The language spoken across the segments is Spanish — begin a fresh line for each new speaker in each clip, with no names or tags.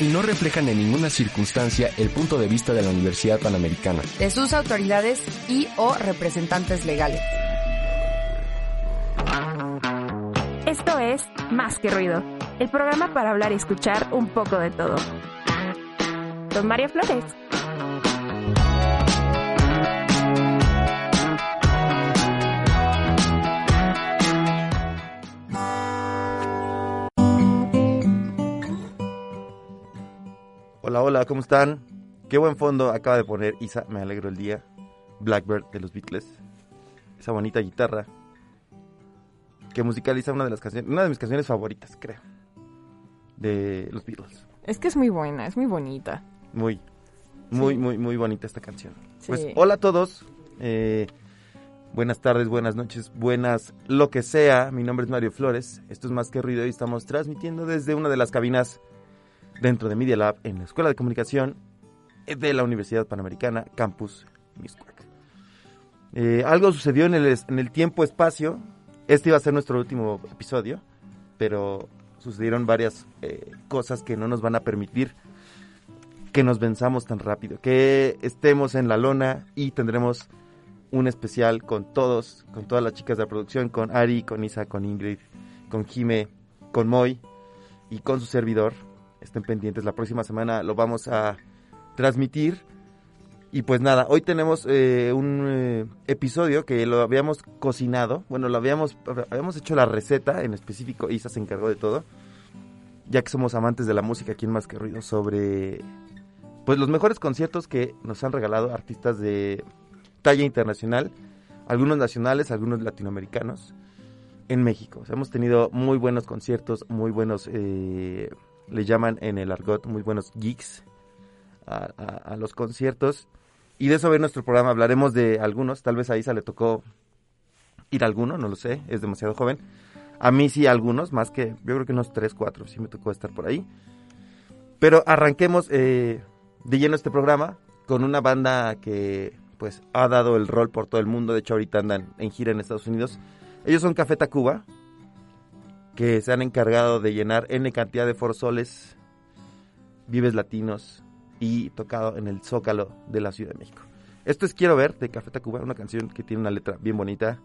Y no reflejan en ninguna circunstancia el punto de vista de la Universidad Panamericana.
De sus autoridades y o representantes legales.
Esto es Más que Ruido, el programa para hablar y escuchar un poco de todo. Don María Flores.
Hola, hola, ¿cómo están? Qué buen fondo acaba de poner Isa, me alegro el día. Blackbird de los Beatles. Esa bonita guitarra que musicaliza una de las canciones, una de mis canciones favoritas, creo, de los Beatles.
Es que es muy buena, es muy bonita.
Muy, muy, muy, muy bonita esta canción. Pues hola a todos. eh, buenas tardes, buenas noches, buenas lo que sea. Mi nombre es Mario Flores. Esto es Más que Ruido y estamos transmitiendo desde una de las cabinas dentro de Media Lab en la Escuela de Comunicación de la Universidad Panamericana, Campus Miscuac. Eh, algo sucedió en el, en el tiempo-espacio. Este iba a ser nuestro último episodio, pero sucedieron varias eh, cosas que no nos van a permitir que nos venzamos tan rápido, que estemos en la lona y tendremos un especial con todos, con todas las chicas de la producción, con Ari, con Isa, con Ingrid, con Jime, con Moy y con su servidor. Estén pendientes, la próxima semana lo vamos a transmitir. Y pues nada, hoy tenemos eh, un eh, episodio que lo habíamos cocinado, bueno, lo habíamos, habíamos hecho la receta, en específico. Isa se encargó de todo, ya que somos amantes de la música aquí en Más que Ruido, sobre pues los mejores conciertos que nos han regalado artistas de talla internacional, algunos nacionales, algunos latinoamericanos, en México. O sea, hemos tenido muy buenos conciertos, muy buenos, eh, le llaman en el argot, muy buenos a- a los conciertos. Y de eso va nuestro programa, hablaremos de algunos, tal vez a Isa le tocó ir a alguno, no lo sé, es demasiado joven. A mí sí algunos, más que yo creo que unos 3, 4, sí me tocó estar por ahí. Pero arranquemos eh, de lleno este programa con una banda que pues ha dado el rol por todo el mundo, de hecho ahorita andan en gira en Estados Unidos. Ellos son Café Tacuba, que se han encargado de llenar N cantidad de forzoles, vives latinos y tocado en el Zócalo de la Ciudad de México. Esto es Quiero Ver de Café Tacuba, una canción que tiene una letra bien bonita.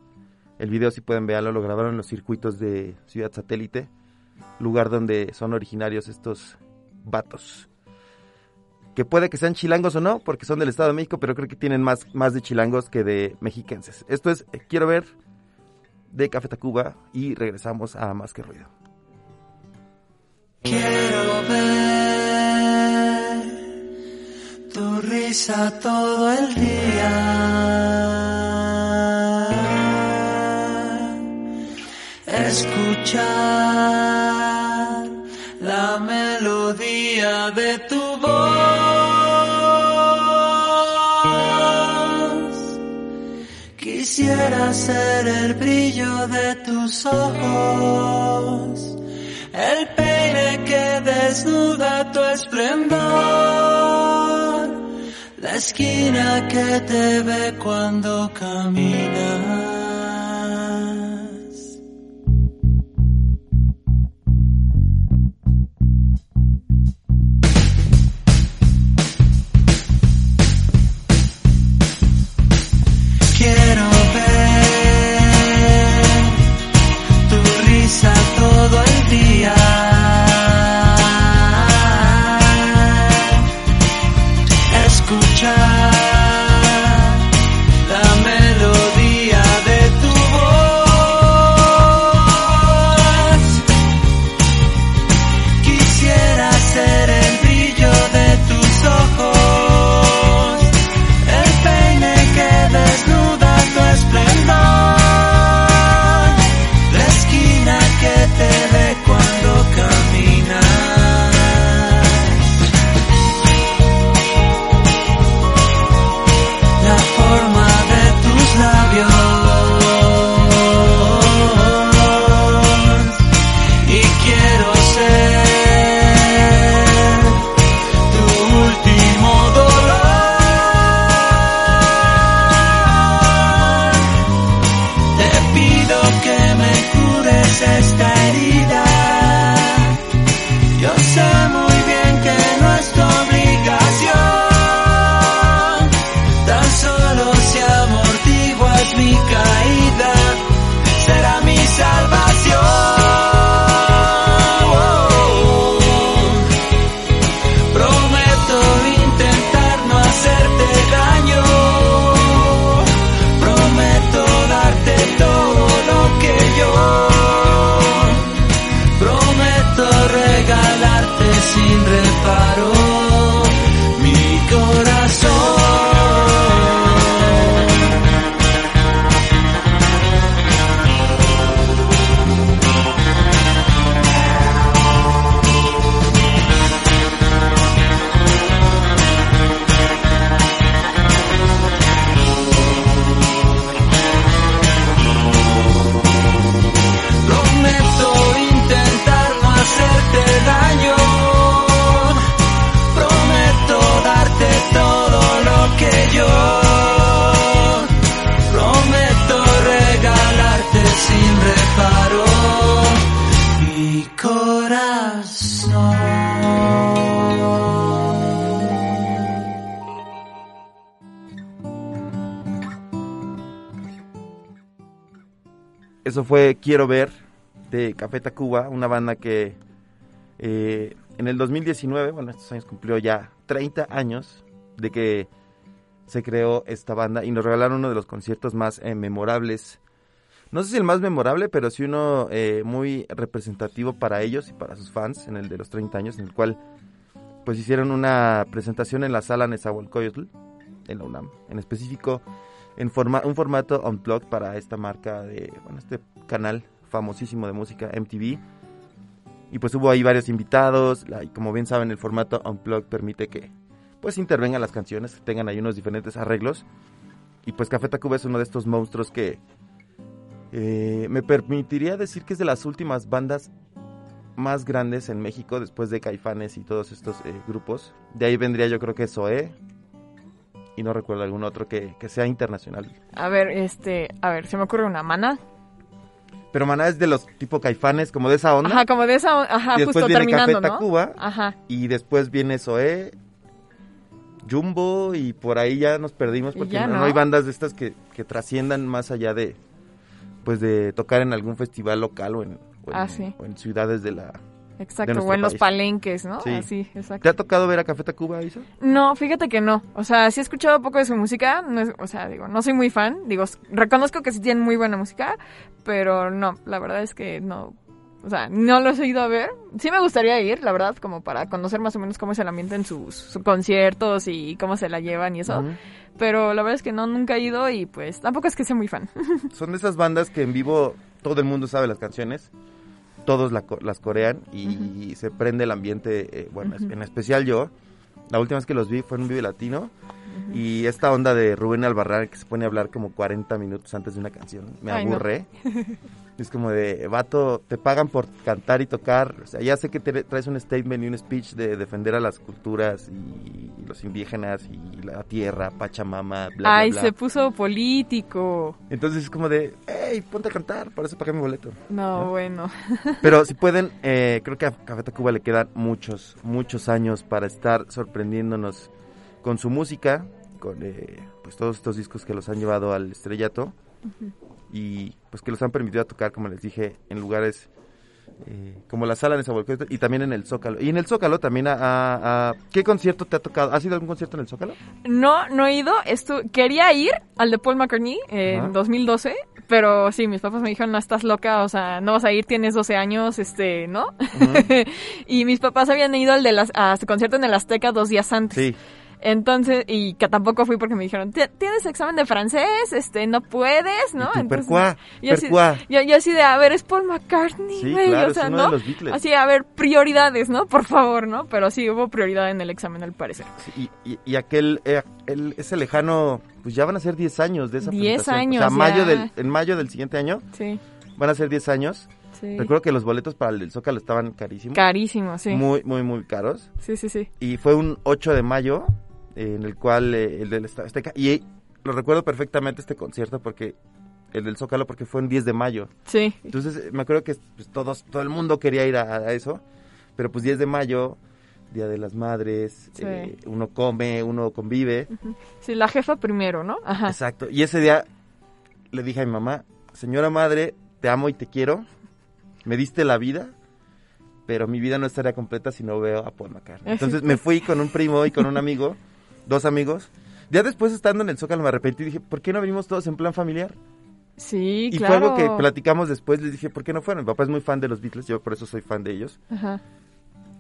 El video, si pueden verlo, lo grabaron en los circuitos de Ciudad Satélite, lugar donde son originarios estos vatos. Que puede que sean chilangos o no, porque son del Estado de México, pero creo que tienen más, más de chilangos que de mexiquenses. Esto es Quiero Ver de Café Tacuba y regresamos a Más que Ruido.
Quiero ver tu risa todo el día. Escuchar la melodía de tu voz. Ser el brillo de tus ojos, el peine que desnuda tu esplendor, la esquina que te ve cuando caminas. Escuchar
Quiero Ver de Café Tacuba, una banda que eh, en el 2019, bueno, estos años cumplió ya 30 años de que se creó esta banda y nos regalaron uno de los conciertos más eh, memorables. No sé si el más memorable, pero sí uno eh, muy representativo para ellos y para sus fans, en el de los 30 años, en el cual pues hicieron una presentación en la sala Nezahualcóyotl, en la UNAM. En específico, en forma, un formato unplugged para esta marca de, bueno, este canal famosísimo de música MTV. Y pues hubo ahí varios invitados, y como bien saben el formato unplugged permite que pues intervengan las canciones, tengan ahí unos diferentes arreglos. Y pues Café Tacuba es uno de estos monstruos que eh, me permitiría decir que es de las últimas bandas más grandes en México después de Caifanes y todos estos eh, grupos. De ahí vendría yo creo que Zoé, y no recuerdo algún otro que, sea internacional.
A ver, este, a ver, se me ocurre una mana.
Pero Maná es de los tipo caifanes, como de esa onda.
Ajá, como de esa onda, ajá,
y después
justo
viene
terminando,
Café
¿no?
Tacuba,
Ajá.
Y después viene Zoé, Jumbo, y por ahí ya nos perdimos porque no, hay bandas de estas que, que, trasciendan más allá de, pues de tocar en algún festival local o en,
ah,
o en ciudades de la,
Exacto, o en los palenques, ¿no? Sí. Así, exacto.
¿Te ha tocado ver a Café Tacuba, Isa?
No, fíjate que no. O sea, sí he escuchado poco de su música, no o sea, digo, no soy muy fan, digo, reconozco que sí tienen muy buena música, pero no, la verdad es que no, o sea, no los he ido a ver. Sí me gustaría ir, la verdad, como para conocer más o menos cómo es el ambiente en sus, conciertos y cómo se la llevan y eso. Pero la verdad es que no, nunca he ido y pues tampoco es que sea muy fan.
Son de esas bandas que en vivo todo el mundo sabe las canciones todos las corean y, se prende el ambiente, eh, bueno, en especial yo. La última vez que los vi fue en un Vive Latino y esta onda de Rubén Albarrán que se pone a hablar como 40 minutos antes de una canción, me aburre. Es como de, vato, te pagan por cantar y tocar. O sea, ya sé que te traes un statement y un speech de defender a las culturas y, los indígenas y la tierra, Pachamama, bla,
Ay,
bla,
se puso político.
Entonces es como de, hey, ponte a cantar, por eso pagué mi boleto.
No, bueno.
Pero si pueden, eh, creo que a Café Tacuba le quedan muchos, muchos años para estar sorprendiéndonos con su música, con eh, pues todos estos discos que los han llevado al estrellato y pues que los han permitido tocar, como les dije, en lugares eh, como la sala de Zahualcóyotl y también en el Zócalo. Y en el Zócalo también a, ¿Qué concierto te ha tocado? ¿Has ido a algún concierto en el Zócalo?
No, no he ido. Estu quería ir al de Paul McCartney en 2012, pero sí, mis papás me dijeron, no estás loca, o sea, no vas a ir, tienes 12 años, este, ¿no? y mis papás habían ido al de las, a este concierto en el Azteca dos días antes. Sí. Entonces, y que tampoco fui porque me dijeron, tienes examen de francés, este, no puedes, ¿no?
Entonces,
yo, así, yo, así de, a ver, es Paul McCartney,
sí, claro, o sea, ¿no?
Así, a ver, prioridades, ¿no? Por favor, ¿no? Pero sí, hubo prioridad en el examen al parecer.
y, y, aquel, eh, ese lejano, pues ya van a ser 10 años de esa
10 años,
O sea, mayo del, en mayo del siguiente año. Sí. Van a ser 10 años. Sí. Recuerdo que los boletos para el Zócalo estaban carísimos.
Carísimos, sí.
Muy, muy, muy caros.
Sí, sí, sí.
Y fue un 8 de mayo en el cual eh, el del Azteca, y lo recuerdo perfectamente este concierto porque el del Zócalo porque fue en 10 de mayo.
Sí.
Entonces me acuerdo que pues, todos, todo el mundo quería ir a, eso, pero pues 10 de mayo, Día de las Madres,
Sí.
eh, uno come, uno convive.
Sí, la jefa primero, ¿no? Ajá.
Exacto. Y ese día le dije a mi mamá, señora madre, te amo y te quiero, me diste la vida, pero mi vida no estaría completa si no veo a Paul McCartney. Entonces me fui con un primo y con un amigo, dos amigos. Ya después estando en el Zócalo me arrepentí y dije, ¿por qué no venimos todos en plan familiar?
Sí,
Y
claro.
fue algo que platicamos después, les dije, ¿por qué no fueron? Mi papá es muy fan de los Beatles, yo por eso soy fan de ellos.
Ajá.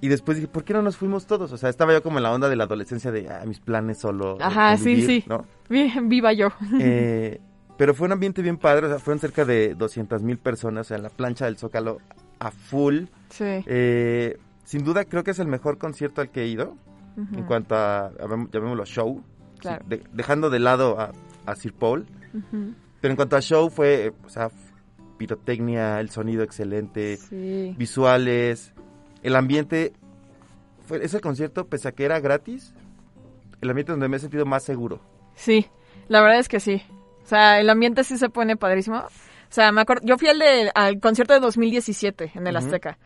Y después dije, ¿por qué no nos fuimos todos? O sea, estaba yo como en la onda de la adolescencia de, ah, mis planes solo.
Ajá, sí,
convivir",
sí.
¿no?
Bien, viva yo.
Eh, pero fue un ambiente bien padre, o sea, fueron cerca de 200 mil personas, o sea, en la plancha del Zócalo a full.
Sí.
Eh, sin duda creo que es el mejor concierto al que he ido, En cuanto a, a llam- llamémoslo show,
Claro.
sí, de- dejando de lado a, a Sir Paul. Pero en cuanto a show fue, eh, o sea, f- pirotecnia, el sonido excelente,
Sí.
visuales, el ambiente. Fue ese concierto, pese a que era gratis, el ambiente donde me he sentido más seguro.
Sí, la verdad es que sí. O sea, el ambiente sí se pone padrísimo. O sea, me acuerdo, yo fui al, de- al concierto de 2017 en el. Azteca.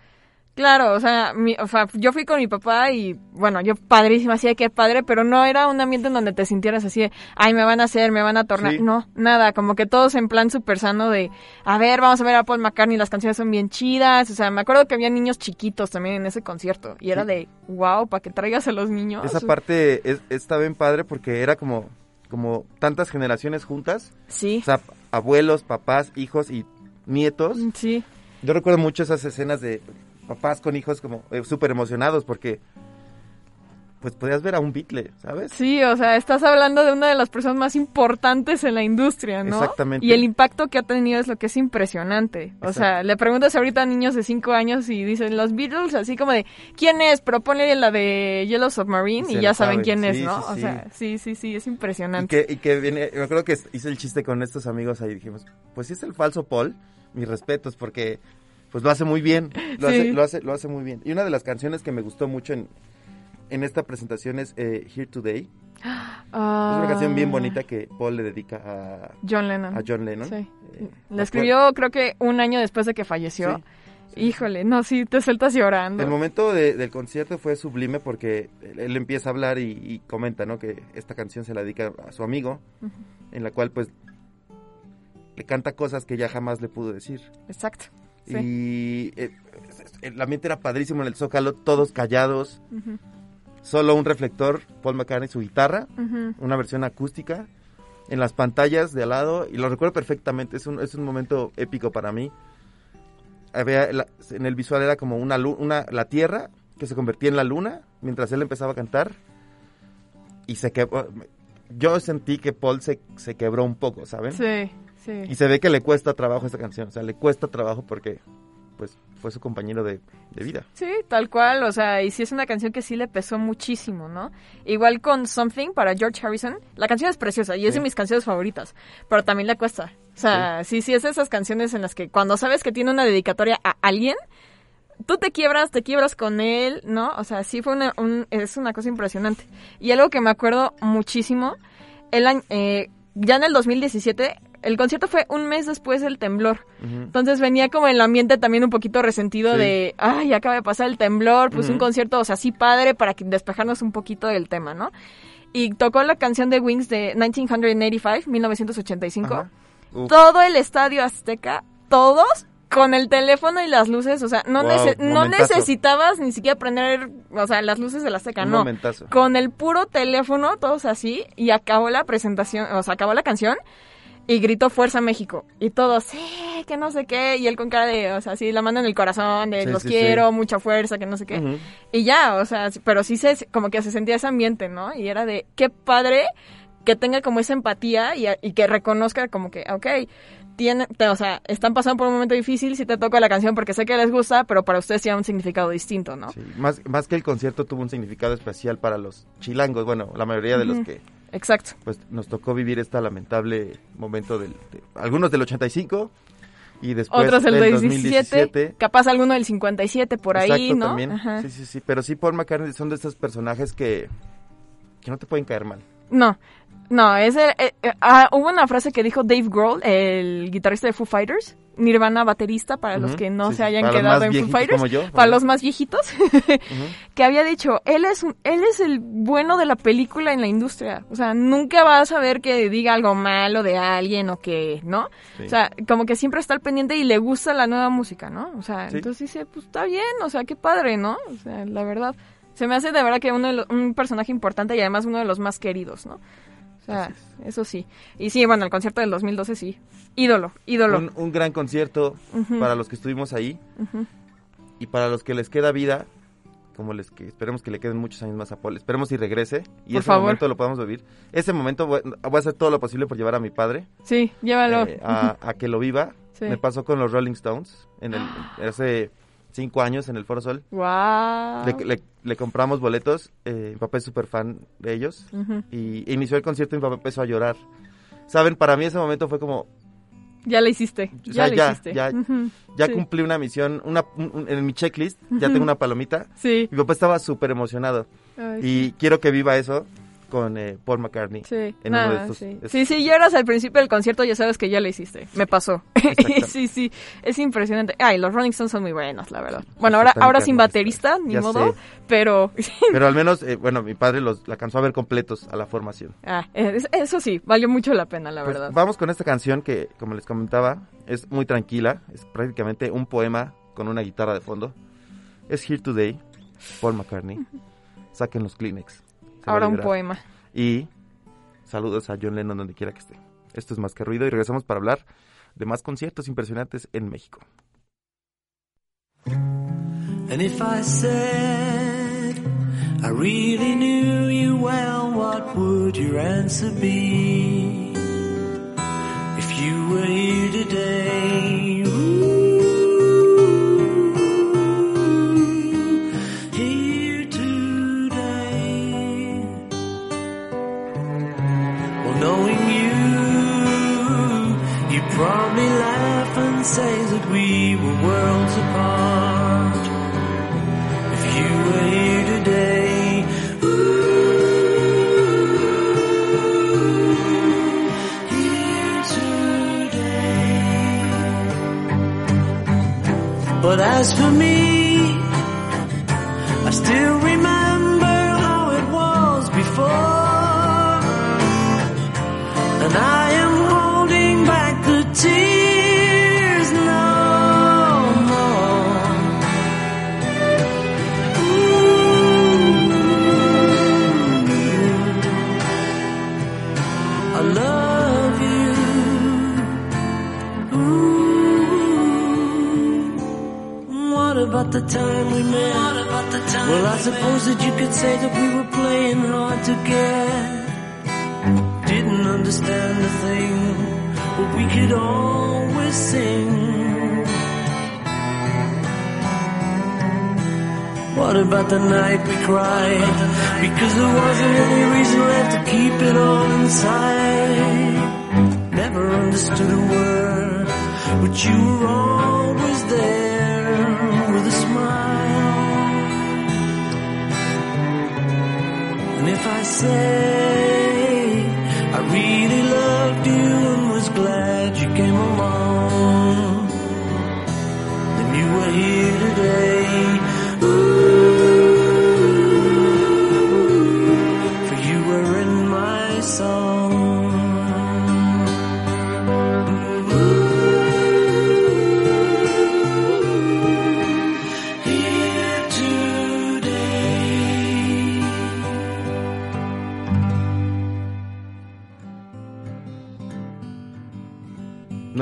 Claro, o sea, mi- o sea, yo fui con mi papá y, bueno, yo padrísimo, así de que padre, pero no era un ambiente en donde te sintieras así de, ay, me van a hacer, me van a tornar.
Sí.
No, nada, como que todos en plan súper sano de, a ver, vamos a ver a Paul McCartney, las canciones son bien chidas. O sea, me acuerdo que había niños chiquitos también en ese concierto y era
Sí.
de, wow, para que traigas a los niños.
Esa parte es, está bien padre porque era como, como tantas generaciones juntas.
Sí,
O sea, abuelos, papás, hijos y nietos.
sí.
Yo recuerdo mucho esas escenas de papás con hijos como eh, súper emocionados porque pues podías ver a un Beatle, ¿sabes?
Sí, o sea, estás hablando de una de las personas más importantes en la industria, ¿no?
Exactamente.
Y el impacto que ha tenido es lo que es impresionante. O sea, le preguntas ahorita a niños de 5 años y dicen los Beatles, así como de, ¿quién es? Pero ponle la de Yellow Submarine
Y
y, ya saben
saben,
quién es, ¿no?
sí,
o
sí.
sea, sí, sí, sí, es
Y
impresionante.
que, y que viene, me acuerdo que hice el chiste con estos amigos ahí, dijimos, pues si es el falso Paul, mis respetos, porque pues lo hace muy bien, lo,
Sí.
hace, lo, hace, lo hace muy bien. Y una de las canciones que me gustó mucho en, en esta presentación es eh, Here Today. Es una canción bien
Ah,
bonita que Paul le dedica a,
John Lennon.
a John Lennon.
Sí.
Eh,
La escribió creo que un año después de que falleció.
Sí.
Híjole, no, sí, te sueltas llorando.
El momento de- del concierto fue sublime porque él, él empieza a hablar y, y comenta, ¿no? Que esta canción se la dedica a su amigo, en la cual pues le canta cosas que ya jamás le pudo decir.
Exacto. Sí.
Y eh, el ambiente era padrísimo en el Zócalo, todos callados, solo un reflector, Paul McCartney, su guitarra, una versión acústica, en las pantallas de al lado, y lo recuerdo perfectamente, es un, es un momento épico para mí. Había la- en el visual era como una, una la tierra que se convertía en la luna mientras él empezaba a cantar y se quebró. Yo sentí que Paul se, se quebró un poco, ¿saben?
Sí, sí.
Y se ve que le cuesta trabajo esta canción, o sea, le cuesta trabajo porque pues fue su compañero de, de vida.
Sí, tal cual, o sea, y sí es una canción que sí le pesó muchísimo, ¿no? Igual con Something para George Harrison, la canción es preciosa y es de mis canciones favoritas, pero también le cuesta. O sea, sí. sí, es de esas canciones en las que cuando sabes que tiene una dedicatoria a alguien, tú te quiebras, te quiebras con él, ¿no? O sea, sí fue una, un- es una cosa impresionante. Y algo que me acuerdo muchísimo, el año, eh, ya en el 2017, el concierto fue un mes después del temblor. Entonces venía como el ambiente también un poquito resentido
Sí.
de, ay, acaba de pasar el temblor, pues un concierto, o sea, sí padre para que despejarnos un poquito del tema, ¿no? Y tocó la canción de Wings de 1985, 1985.
Ajá. Uf.
Todo el estadio azteca, todos con el teléfono y las luces, o sea, no,
Wow,
nece- no necesitabas ni siquiera prender, o sea, las luces del azteca,
Un
no.
momentazo.
Con el puro teléfono, todos así, y acabó la presentación, o sea, acabó la canción, y gritó Fuerza México. Y todos, sí, que no sé qué, y él con cara de, o sea, sí, la mano en el corazón, de
Sí,
los
sí,
quiero,
sí.
mucha fuerza, que no sé qué. Y ya, o sea, pero sí se, como que se sentía ese ambiente, ¿no? Y era de, qué padre que tenga como esa empatía y, y que reconozca como que, ok, tiene, te- o sea, están pasando por un momento difícil, si te toca la canción porque sé que les gusta, pero para ustedes tiene un significado distinto, ¿no?
Sí, más, más que el concierto tuvo un significado especial para los chilangos, bueno, la mayoría de los que
Exacto.
pues nos tocó vivir este lamentable momento del de- algunos del 85 y después
Otros del
del
17,
2017.
capaz alguno del 57 por ahí, ¿no?
también.
Ajá.
Sí, sí, sí, pero sí Paul McCartney son de estos personajes que que no te pueden caer mal.
No, no, es el- eh, eh, ah, hubo una frase que dijo Dave Grohl, el guitarrista de Foo Fighters, Nirvana baterista, para los que no
sí,
se hayan quedado en Foo Fighters,
como yo,
para los más viejitos, que había dicho, él es, un- él es el bueno de la película en la industria. O sea, nunca vas a ver que diga algo malo de alguien o que, ¿no?
Sí.
O sea, como que siempre está al pendiente y le gusta la nueva música, ¿no? O sea,
Sí.
entonces dice, pues está bien, o sea, qué padre, ¿no? O sea, la verdad. Se me hace de verdad que uno de los- un personaje importante y además uno de los más queridos, ¿no? O sea, eso sí. Y sí, bueno, el concierto del 2012 sí. Ídolo, ídolo.
Un, un gran concierto para los que estuvimos ahí y para los que les queda vida, como les que esperemos que le queden muchos años más a Paul. Esperemos y regrese y
Por
ese
favor.
momento lo podamos vivir. Ese momento voy, voy a hacer todo lo posible por llevar a mi padre
Sí, llévalo.
eh, a, a que lo viva.
Sí.
Me pasó con los Rolling Stones en el, hace cinco años en el Foro Sol.
Wow.
Le, le- le compramos boletos, eh, mi papá es súper fan de ellos y inició el concierto y mi papá empezó a llorar. Saben, para mí ese momento fue como,
Ya lo hiciste.
O
Ya
sea, ya,
hiciste.
ya-
Ujú.
ya
Sí.
cumplí una misión, una, un- un- en mi checklist ya tengo una palomita.
Sí.
Mi papá estaba súper emocionado
Ay,
y quiero que viva eso con eh, Paul McCartney.
Sí,
en
nada,
uno de estos-
sí.
es-
sí, sí, lloras al principio del concierto, ya sabes que ya lo hiciste. Me pasó. Sí, sí, es impresionante. Ay, los Rolling Stones son muy buenos, la verdad. Bueno, ahora, ahora sin baterista, ni modo,
sé.
pero...
Pero al menos, eh, bueno, mi padre los la alcanzó a ver completos a la formación.
ah, es- eso sí, valió mucho la pena, la
Pues,
verdad.
vamos con esta canción que, como les comentaba, es muy tranquila. Es prácticamente un poema con una guitarra de fondo. Es Here Today, Paul McCartney. Saquen los Kleenex. Se va a
Ahora un poema.
Y saludos a John Lennon donde quiera que esté. Esto es Más que Ruido y regresamos para hablar de más conciertos impresionantes en México.
And if I said I really knew you well, what would your answer be? If you were here today, we were worlds apart. If you were here today, ooh, here today. But as for me, the time we met? What about the time? Well, I suppose that you could say that we were playing hard to get didn't understand a thing, but we could always sing. What about the night we cried? Because there wasn't any reason left to keep it all inside. Never understood a word, but you were always there if I say I really loved you and was glad you came along, then you were here today.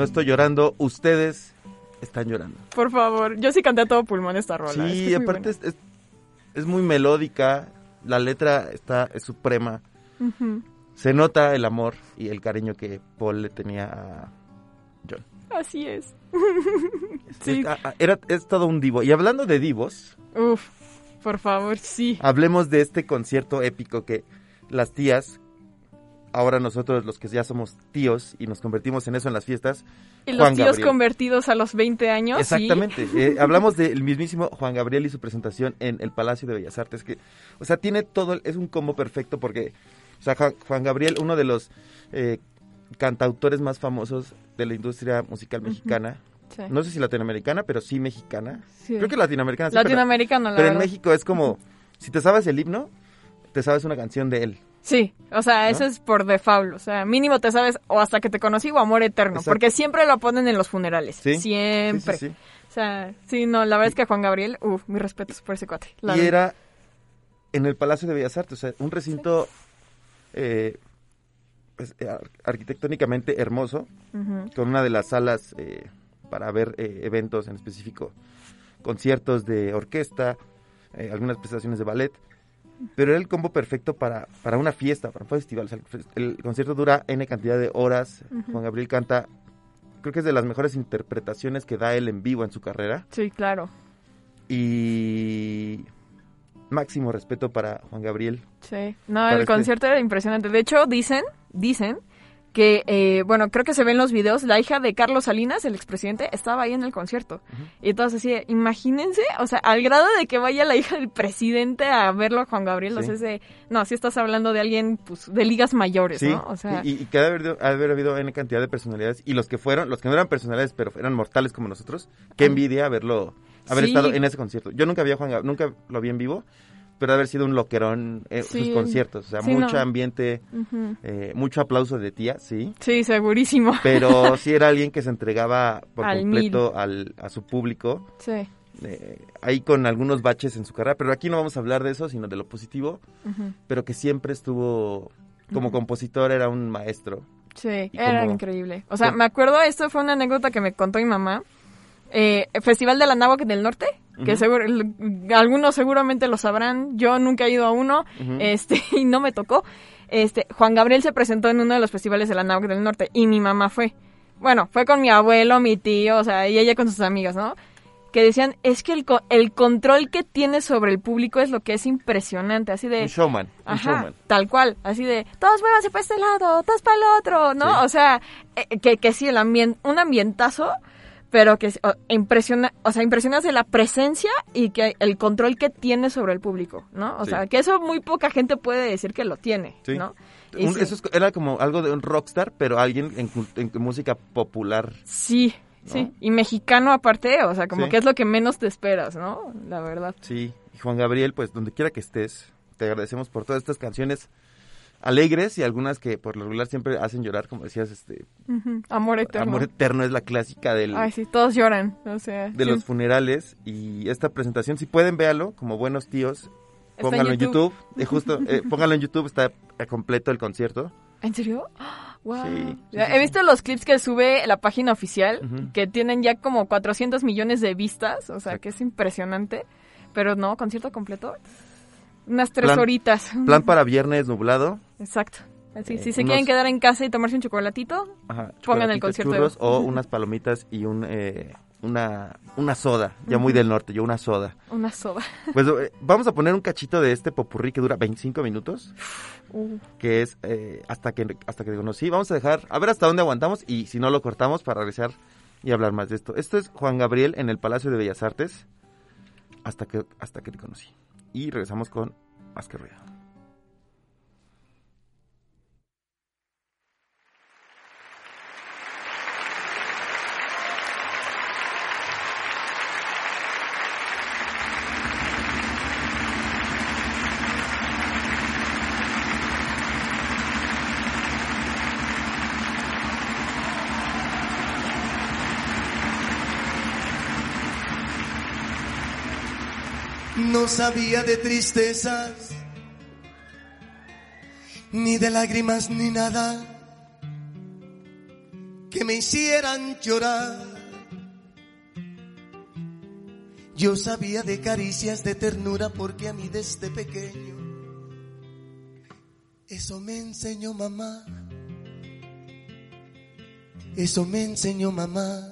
No estoy llorando, ustedes están llorando.
Por favor, yo sí canté a todo pulmón esta rola. es que
Sí,
es
aparte es, es, es muy melódica, la letra está es suprema. Se nota el amor y el cariño que Paul le tenía a John.
Así es. sí.
Era, es todo un divo. Y hablando de divos,
Uf, por favor, sí.
hablemos de este concierto épico que las tías, ahora nosotros los que ya somos tíos y nos convertimos en eso en las fiestas,
Y los tíos
Gabriel.
convertidos a los 20 años.
Exactamente. eh, hablamos del mismísimo Juan Gabriel y su presentación en el Palacio de Bellas Artes, que, o sea, tiene todo, es un combo perfecto porque, o sea, Juan, Gabriel, uno de los eh, cantautores más famosos de la industria musical mexicana,
Sí.
No sé si latinoamericana, pero sí mexicana.
Sí.
Creo que latinoamericana sí, pero-
Latinoamericano, la
pero, en. México es como, si te sabes el himno, te sabes una canción de él.
Sí, o sea, eso es por default. O sea, mínimo te sabes o hasta que te conocí o amor eterno.
Exacto.
Porque siempre lo ponen en los funerales.
¿Sí?
Siempre.
Sí, sí, sí.
O sea, sí, no, la verdad es que Juan Gabriel, uff, mis respetos por ese cuate. la
Y
verdad.
era en el Palacio de Bellas Artes, o sea, un recinto eh, pues, eh, ar- arquitectónicamente hermoso, con una de las salas eh, para ver eh, eventos en específico, conciertos de orquesta, eh, algunas presentaciones de ballet, pero era el combo perfecto para, para una fiesta, para un festival. O sea, el, el concierto dura N cantidad de horas. Juan Gabriel canta, creo que es de las mejores interpretaciones que da él en vivo en su carrera,
Sí, claro.
y máximo respeto para Juan Gabriel.
Sí. No, el
este-
concierto era impresionante. De hecho, dicen, dicen que, eh, bueno, creo que se ven los videos, la hija de Carlos Salinas, el expresidente, estaba ahí en el concierto. Y entonces así, imagínense, o sea, al grado de que vaya la hija del presidente a verlo a Juan Gabriel, o
Sí.
sea, es de, no, si estás hablando de alguien, pues, de ligas mayores,
Sí,
¿no? O sea,
y, y que ha haber, haber habido N cantidad de personalidades, y los que fueron, los que no eran personalidades, pero eran mortales como nosotros, qué envidia haberlo, haber
Sí.
estado en ese concierto. Yo nunca vi a Juan Gabriel, nunca lo vi en vivo, pero haber sido un loquerón eh, sus conciertos, o sea,
Sí,
mucho
no.
ambiente, eh, mucho aplauso de tía, sí,
sí, segurísimo.
pero sí era alguien que se entregaba por
Al
completo al, a su público,
Sí.
eh, ahí con algunos baches en su carrera, pero aquí no vamos a hablar de eso, sino de lo positivo, pero que siempre estuvo, como compositor, era un maestro.
Sí, era
como-
increíble. O sea, me acuerdo, esto fue una anécdota que me contó mi mamá. Eh, Festival de la Náhuac del Norte, que seguro, algunos seguramente lo sabrán. Yo nunca he ido a uno, este, y no me tocó. Este, Juan Gabriel se presentó en uno de los festivales de la Náhuac del Norte y mi mamá fue. Bueno, fue con mi abuelo, mi tío, o sea, y ella con sus amigas, ¿no? Que decían, es que el, co- el control que tiene sobre el público es lo que es impresionante, así de...
Un showman, un showman.
tal cual, así de, todos muévanse para este lado, todos para el otro, ¿no?
Sí.
O sea, eh, que, que sí, el ambien- un ambientazo, pero que o, impresiona, o sea, impresionas de la presencia y que el control que tiene sobre el público, ¿no? O
Sí.
sea, que eso muy poca gente puede decir que lo tiene,
Sí.
¿no? Y
Un-
sí.
Eso es- era como algo de un rockstar, pero alguien en, en música popular.
Sí, sí, y mexicano aparte, o sea, como que es lo que menos te esperas, ¿no? La verdad.
Sí. Y Juan Gabriel, pues donde quiera que estés, te agradecemos por todas estas canciones alegres y algunas que por lo regular siempre hacen llorar, como decías, este
Amor eterno.
Amor Eterno es la clásica del,
Ay, sí, todos lloran, o sea.
de
sí.
los funerales y esta presentación, si pueden véalo como buenos tíos, pónganlo en
YouTube.
YouTube, eh, justo, eh, pónganlo en YouTube, está eh, completo el concierto.
¿En serio? Wow.
Sí,
He visto los clips que sube la página oficial, que tienen ya como 400 millones de vistas, o sea,
Exacto.
que es impresionante. Pero no, concierto completo, unas tres
Plan-
horitas.
Plan para viernes nublado.
Exacto. Así,
Eh,
si se
unos-
quieren quedar en casa y tomarse un chocolatito,
Ajá,
Pongan el concierto de-
churros o unas palomitas y un, eh, una, una soda, ya muy del norte, yo una soda.
una soda.
Pues eh, vamos a poner un cachito de este popurrí que dura 25 minutos,
Uh,
que es eh, hasta que hasta que te conocí. Vamos a dejar, a ver hasta dónde aguantamos y si no lo cortamos para regresar y hablar más de esto. Esto es Juan Gabriel en el Palacio de Bellas Artes, hasta que, hasta que te conocí. Y regresamos con Más que Ruido.
No sabía de tristezas, ni de lágrimas, ni nada que me hicieran llorar. Yo sabía de caricias de ternura porque a mí desde pequeño eso me enseñó mamá. Eso me enseñó mamá.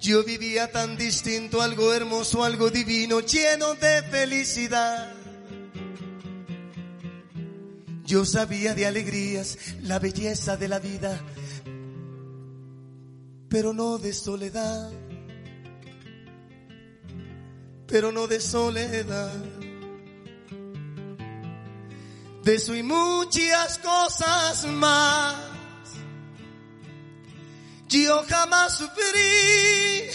Yo vivía tan distinto, algo hermoso, algo divino, lleno de felicidad. Yo sabía de alegrías, la belleza de la vida, pero no de soledad, pero no de soledad. De eso y muchas cosas más. Yo jamás sufrí,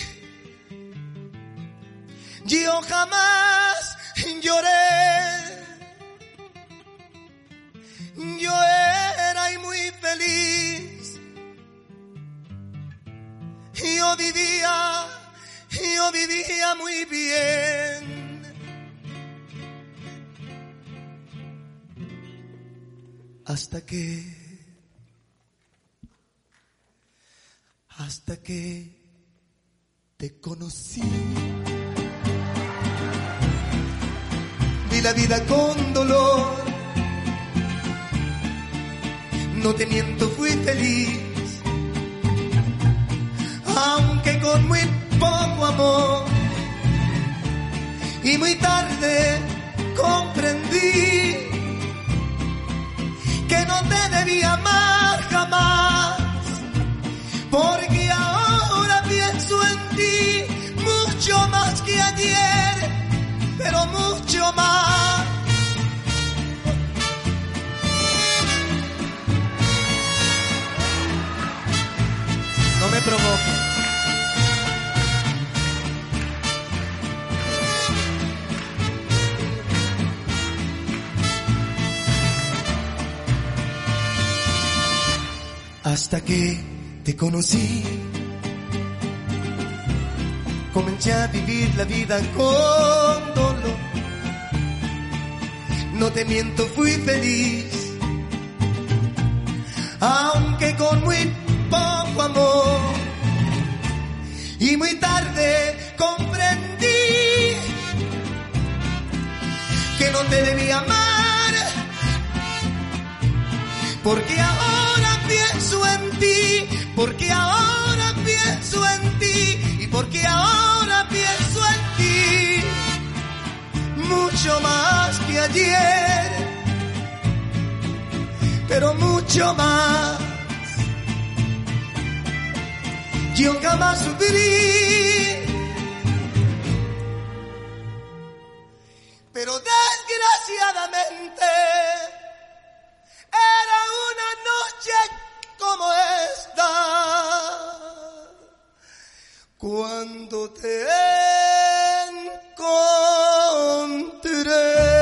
yo jamás lloré. Yo era muy feliz. Yo vivía, yo vivía muy bien. Hasta que, hasta que te conocí. Vi la vida con dolor no te miento, fui feliz. Aunque con muy poco amor. Y muy tarde comprendí que no te debía jamás. Porque ahora pienso en ti mucho más que ayer, pero mucho más. No me provoque. Hasta que te conocí, comencé a vivir la vida con dolor. No te miento, fui feliz, aunque con muy poco amor. Y muy tarde comprendí que no te debía amar, porque ahora pienso en ti, porque ahora pienso en ti, y porque ahora pienso en ti, mucho más que ayer, pero mucho más. yo jamás sufrí. Cuando te encontré.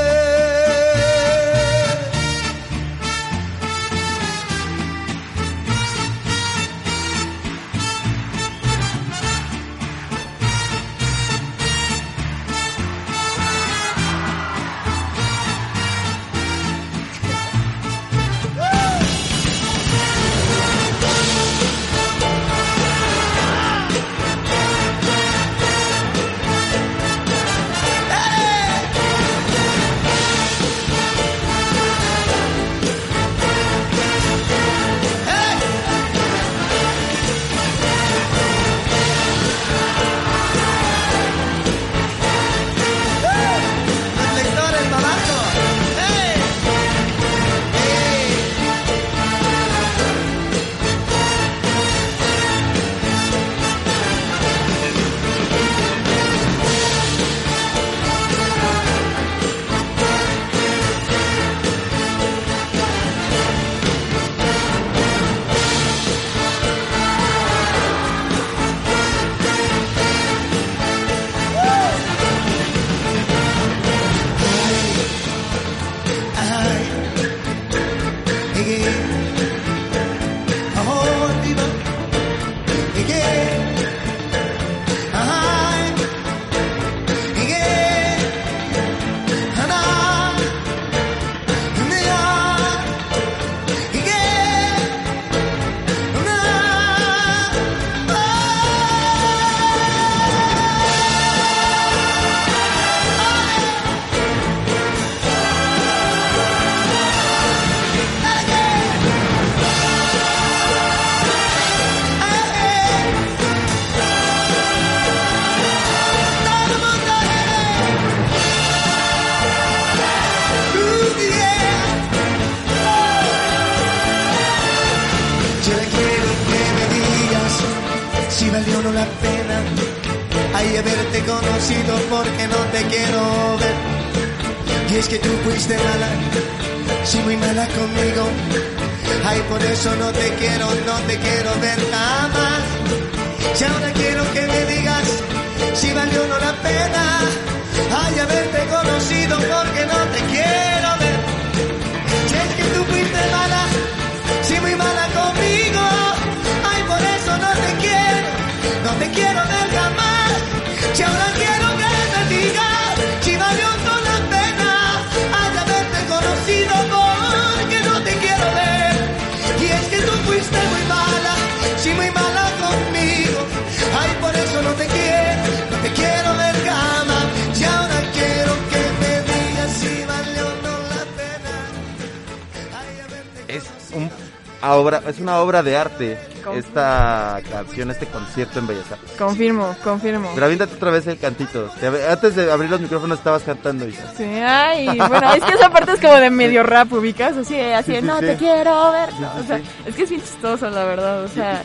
Obra de arte esta canción, este concierto en Bellas Artes.
Confirmo, confirmo.
Pero otra vez el cantito. Te- Antes de abrir los micrófonos estabas cantando, Isa.
Sí, ay, bueno, es que esa parte es como de medio rap, ubicas, así, así,
Sí, sí,
no
sí.
te quiero ver, no, o sea, es que es bien chistoso, la verdad, o sea,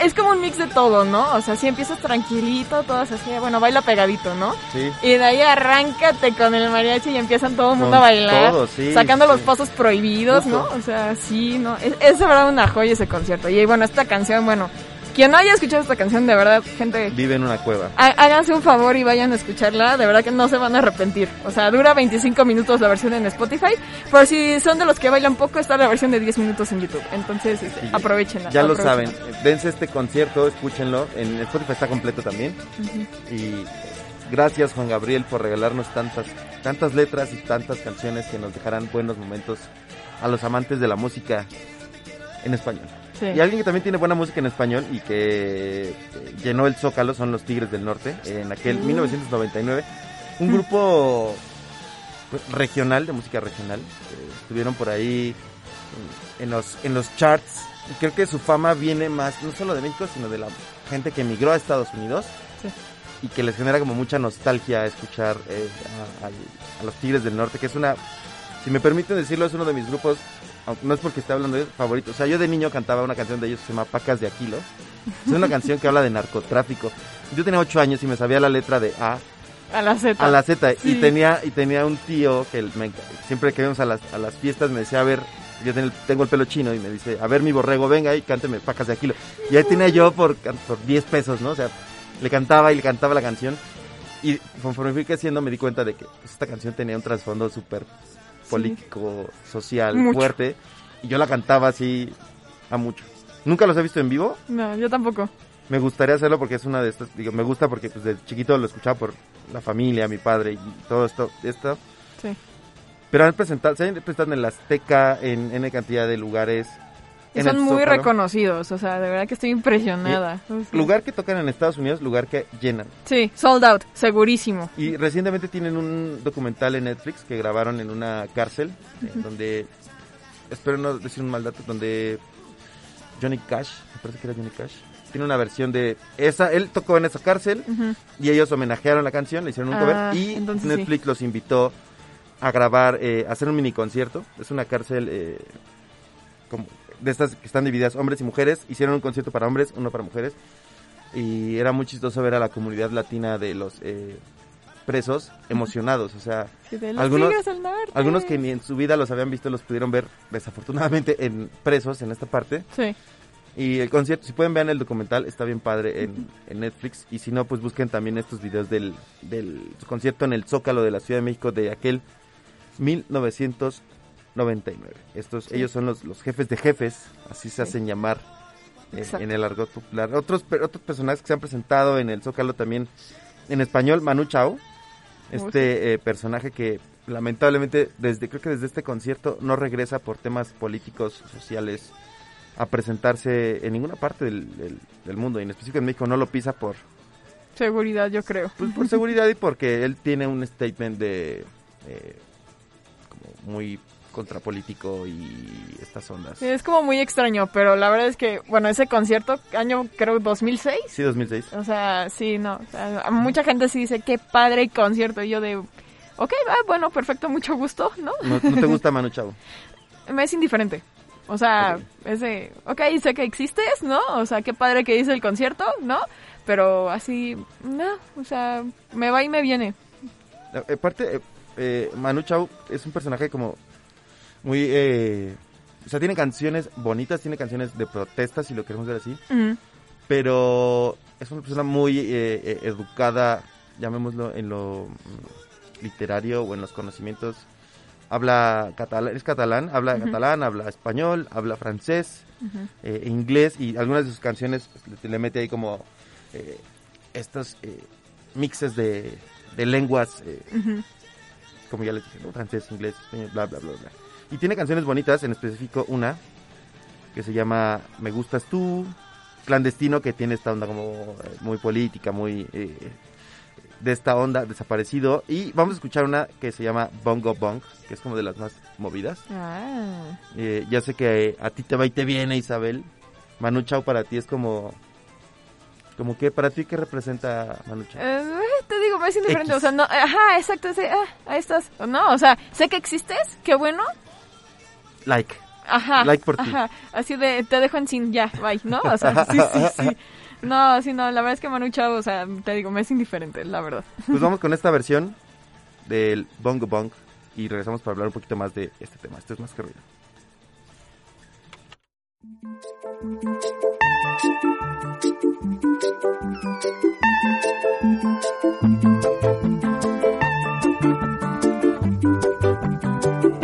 es como un mix de todo, ¿no? O sea, si empiezas tranquilito, todas así, bueno, baila pegadito, ¿no?
Sí.
Y de ahí arráncate con el mariachi y empiezan todo el mundo
Con
a bailar,
todo, sí,
sacando los pasos prohibidos, ¿no?
Justo.
O sea, sí, ¿no? Es, es de verdad una joya ese concierto. Y bueno, esta canción, bueno, quien no haya escuchado esta canción, de verdad, gente,
Vive en una cueva.
Há- Háganse un favor y vayan a escucharla, de verdad que no se van a arrepentir. O sea, dura 25 minutos la versión en Spotify, pero si son de los que bailan poco, está la versión de 10 minutos en YouTube. Entonces, este,
Sí,
aprovechenla.
Ya lo saben. Dense este concierto, escúchenlo. En Spotify está completo también. Y gracias Juan Gabriel por regalarnos tantas, tantas letras y tantas canciones que nos dejarán buenos momentos a los amantes de la música en español.
Sí.
Y alguien que también tiene buena música en español y que eh, llenó el Zócalo son los Tigres del Norte en aquel
Mm.
1999. Un grupo pues, regional, de música regional. eh, estuvieron por ahí en los, en los charts. Y creo que su fama viene más, no solo de México, sino de la gente que emigró a Estados Unidos.
Sí.
Y que les genera como mucha nostalgia escuchar eh, a, los Tigres del Norte, que es una, si me permiten decirlo, es uno de mis grupos, no es porque esté hablando de ellos, favoritos. O sea, yo de niño cantaba una canción de ellos que se llama Pacas de Aquilo. Es una canción que habla de narcotráfico. Yo tenía ocho años y me sabía la letra de A
A la Z.
a la Z y tenía y tenía un tío que me- siempre que íbamos a las, a las fiestas me decía a ver yo ten- tengo el pelo chino y me dice a ver mi borrego venga y cánteme pacas de Aquilo y ahí tenía yo por por 10 pesos no o sea le cantaba y le cantaba la canción y conforme fui creciendo me di cuenta de que pues, esta canción tenía un trasfondo súper político social
Mucho.
fuerte y yo la cantaba así a mucho nunca los he visto en vivo
No, yo tampoco.
me gustaría hacerlo porque es una de estas, digo, me gusta porque pues de chiquito lo escuchaba por la familia, mi padre y todo esto, esto.
Sí.
Pero han presentado, se han presentado en el Azteca, en N cantidad de lugares.
Y
en
son muy
Zócalo.
reconocidos, o sea, de verdad que estoy impresionada.
Lugar que tocan en Estados Unidos, lugar que llenan.
Sí, sold out, segurísimo.
Y recientemente tienen un documental en Netflix que grabaron en una cárcel, eh, donde, espero no decir un mal dato, donde Johnny Cash, me parece que era Johnny Cash, tiene una versión de esa, él tocó en esa cárcel y ellos homenajearon la canción, le hicieron un
Ah,
cover y
entonces
Netflix los invitó a grabar, eh, a hacer un mini concierto. Es una cárcel eh, como de estas que están divididas hombres y mujeres. Hicieron un concierto para hombres, uno para mujeres. Y era muy chistoso ver a la comunidad latina de los eh, presos emocionados. O sea, algunos, algunos que ni en su vida los habían visto los pudieron ver desafortunadamente en presos en esta parte.
Sí.
Y el concierto, si pueden ver el documental, está bien padre en, en Netflix. Y si no, pues busquen también estos videos del, del concierto en el Zócalo de la Ciudad de México de aquel 1999. Estos,
Sí.
ellos son los, los jefes de jefes, así se
Sí.
hacen llamar en, el argot popular. Otros, per- otros personajes que se han presentado en el Zócalo también en español, Manu Chao, este eh, personaje que lamentablemente desde creo que desde este concierto no regresa por temas políticos, sociales a presentarse en ninguna parte del, del- del mundo y en específico en México no lo pisa por
Seguridad, yo creo.
pues, por seguridad y porque él tiene un statement de eh, como muy contrapolítico y estas ondas.
Sí, es como muy extraño, pero la verdad es que, bueno, ese concierto, año creo 2006.
Sí, 2006.
O sea, sí, no. o sea, mucha gente sí dice, qué padre concierto. Y yo de, ok, va, bueno, perfecto, mucho gusto, ¿no?
¿No, no te gusta Manu Chao?
Me es indiferente. O sea,
Ok.
es de, ok, sé que existes, ¿no? O sea, qué padre que hice el concierto, ¿no? Pero así, no, o sea, me va y me viene.
Aparte, eh, eh, Manu Chao es un personaje como muy... Eh, o sea, tiene canciones bonitas, tiene canciones de protesta, si lo queremos ver así. Pero es una persona muy eh, eh, educada, llamémoslo en lo mm, literario o en los conocimientos. Habla catalán, es catalán, habla catalán, habla español, habla francés, eh, inglés y algunas de sus canciones le, le mete ahí como eh, estos eh, mixes de, de lenguas, como ya les dije, ¿no? francés, inglés, español, bla, bla, bla, bla. Y tiene canciones bonitas, en específico una que se llama Me gustas tú, clandestino, que tiene esta onda como eh, muy política, muy eh, de esta onda, desaparecido. Y vamos a escuchar una que se llama Bongo Bong, que es como de las más movidas.
Ah.
Eh, ya sé que a ti te va y te viene, Isabel. Manu Chao para ti es como... Como que para ti, ¿qué representa Manu Chao?
Eh, te digo, me es indiferente,
X.
o sea, no, ajá, exacto, sí, ah, ahí estás. No, o sea, sé que existes, qué bueno,
Like.
ajá.
Like por ti.
Ajá, así de, te dejo en sin, ya, bye, ¿no? O sea, sí, sí, sí. No, sí, no, la verdad es que Manu Chao, o sea, te digo, me es indiferente, la verdad.
Pues vamos con esta versión del Bongo Bong y regresamos para hablar un poquito más de este tema. Esto es más que ruido.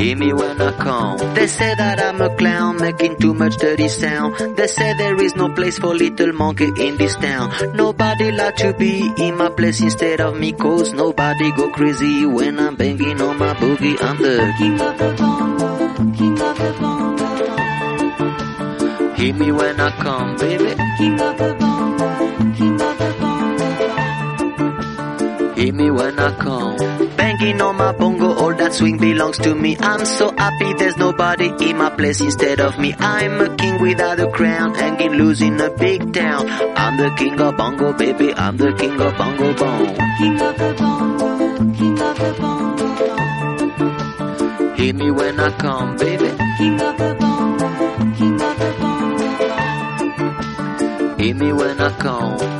Hear me when I come. They say that I'm a clown, making too much dirty sound. They say there is no place for little monkey in this town. Nobody like to be in my place instead of me, cause nobody go crazy when I'm banging on my boogie. I'm the king of the bongo, king of the bongo. Hear me when I come, baby. King of the bongo, king of the bongo. Hear me when I come. Banging on my bongo, all that swing belongs to me. I'm so happy there's nobody in my place instead of me. I'm a king without a crown, hanging loose in a big town. I'm the king of bongo, baby. I'm the king of bongo bong. King of the bongo, king of the bongo. Hear me when I come, baby. King of the bongo, king of the bongo. Hear me when I come.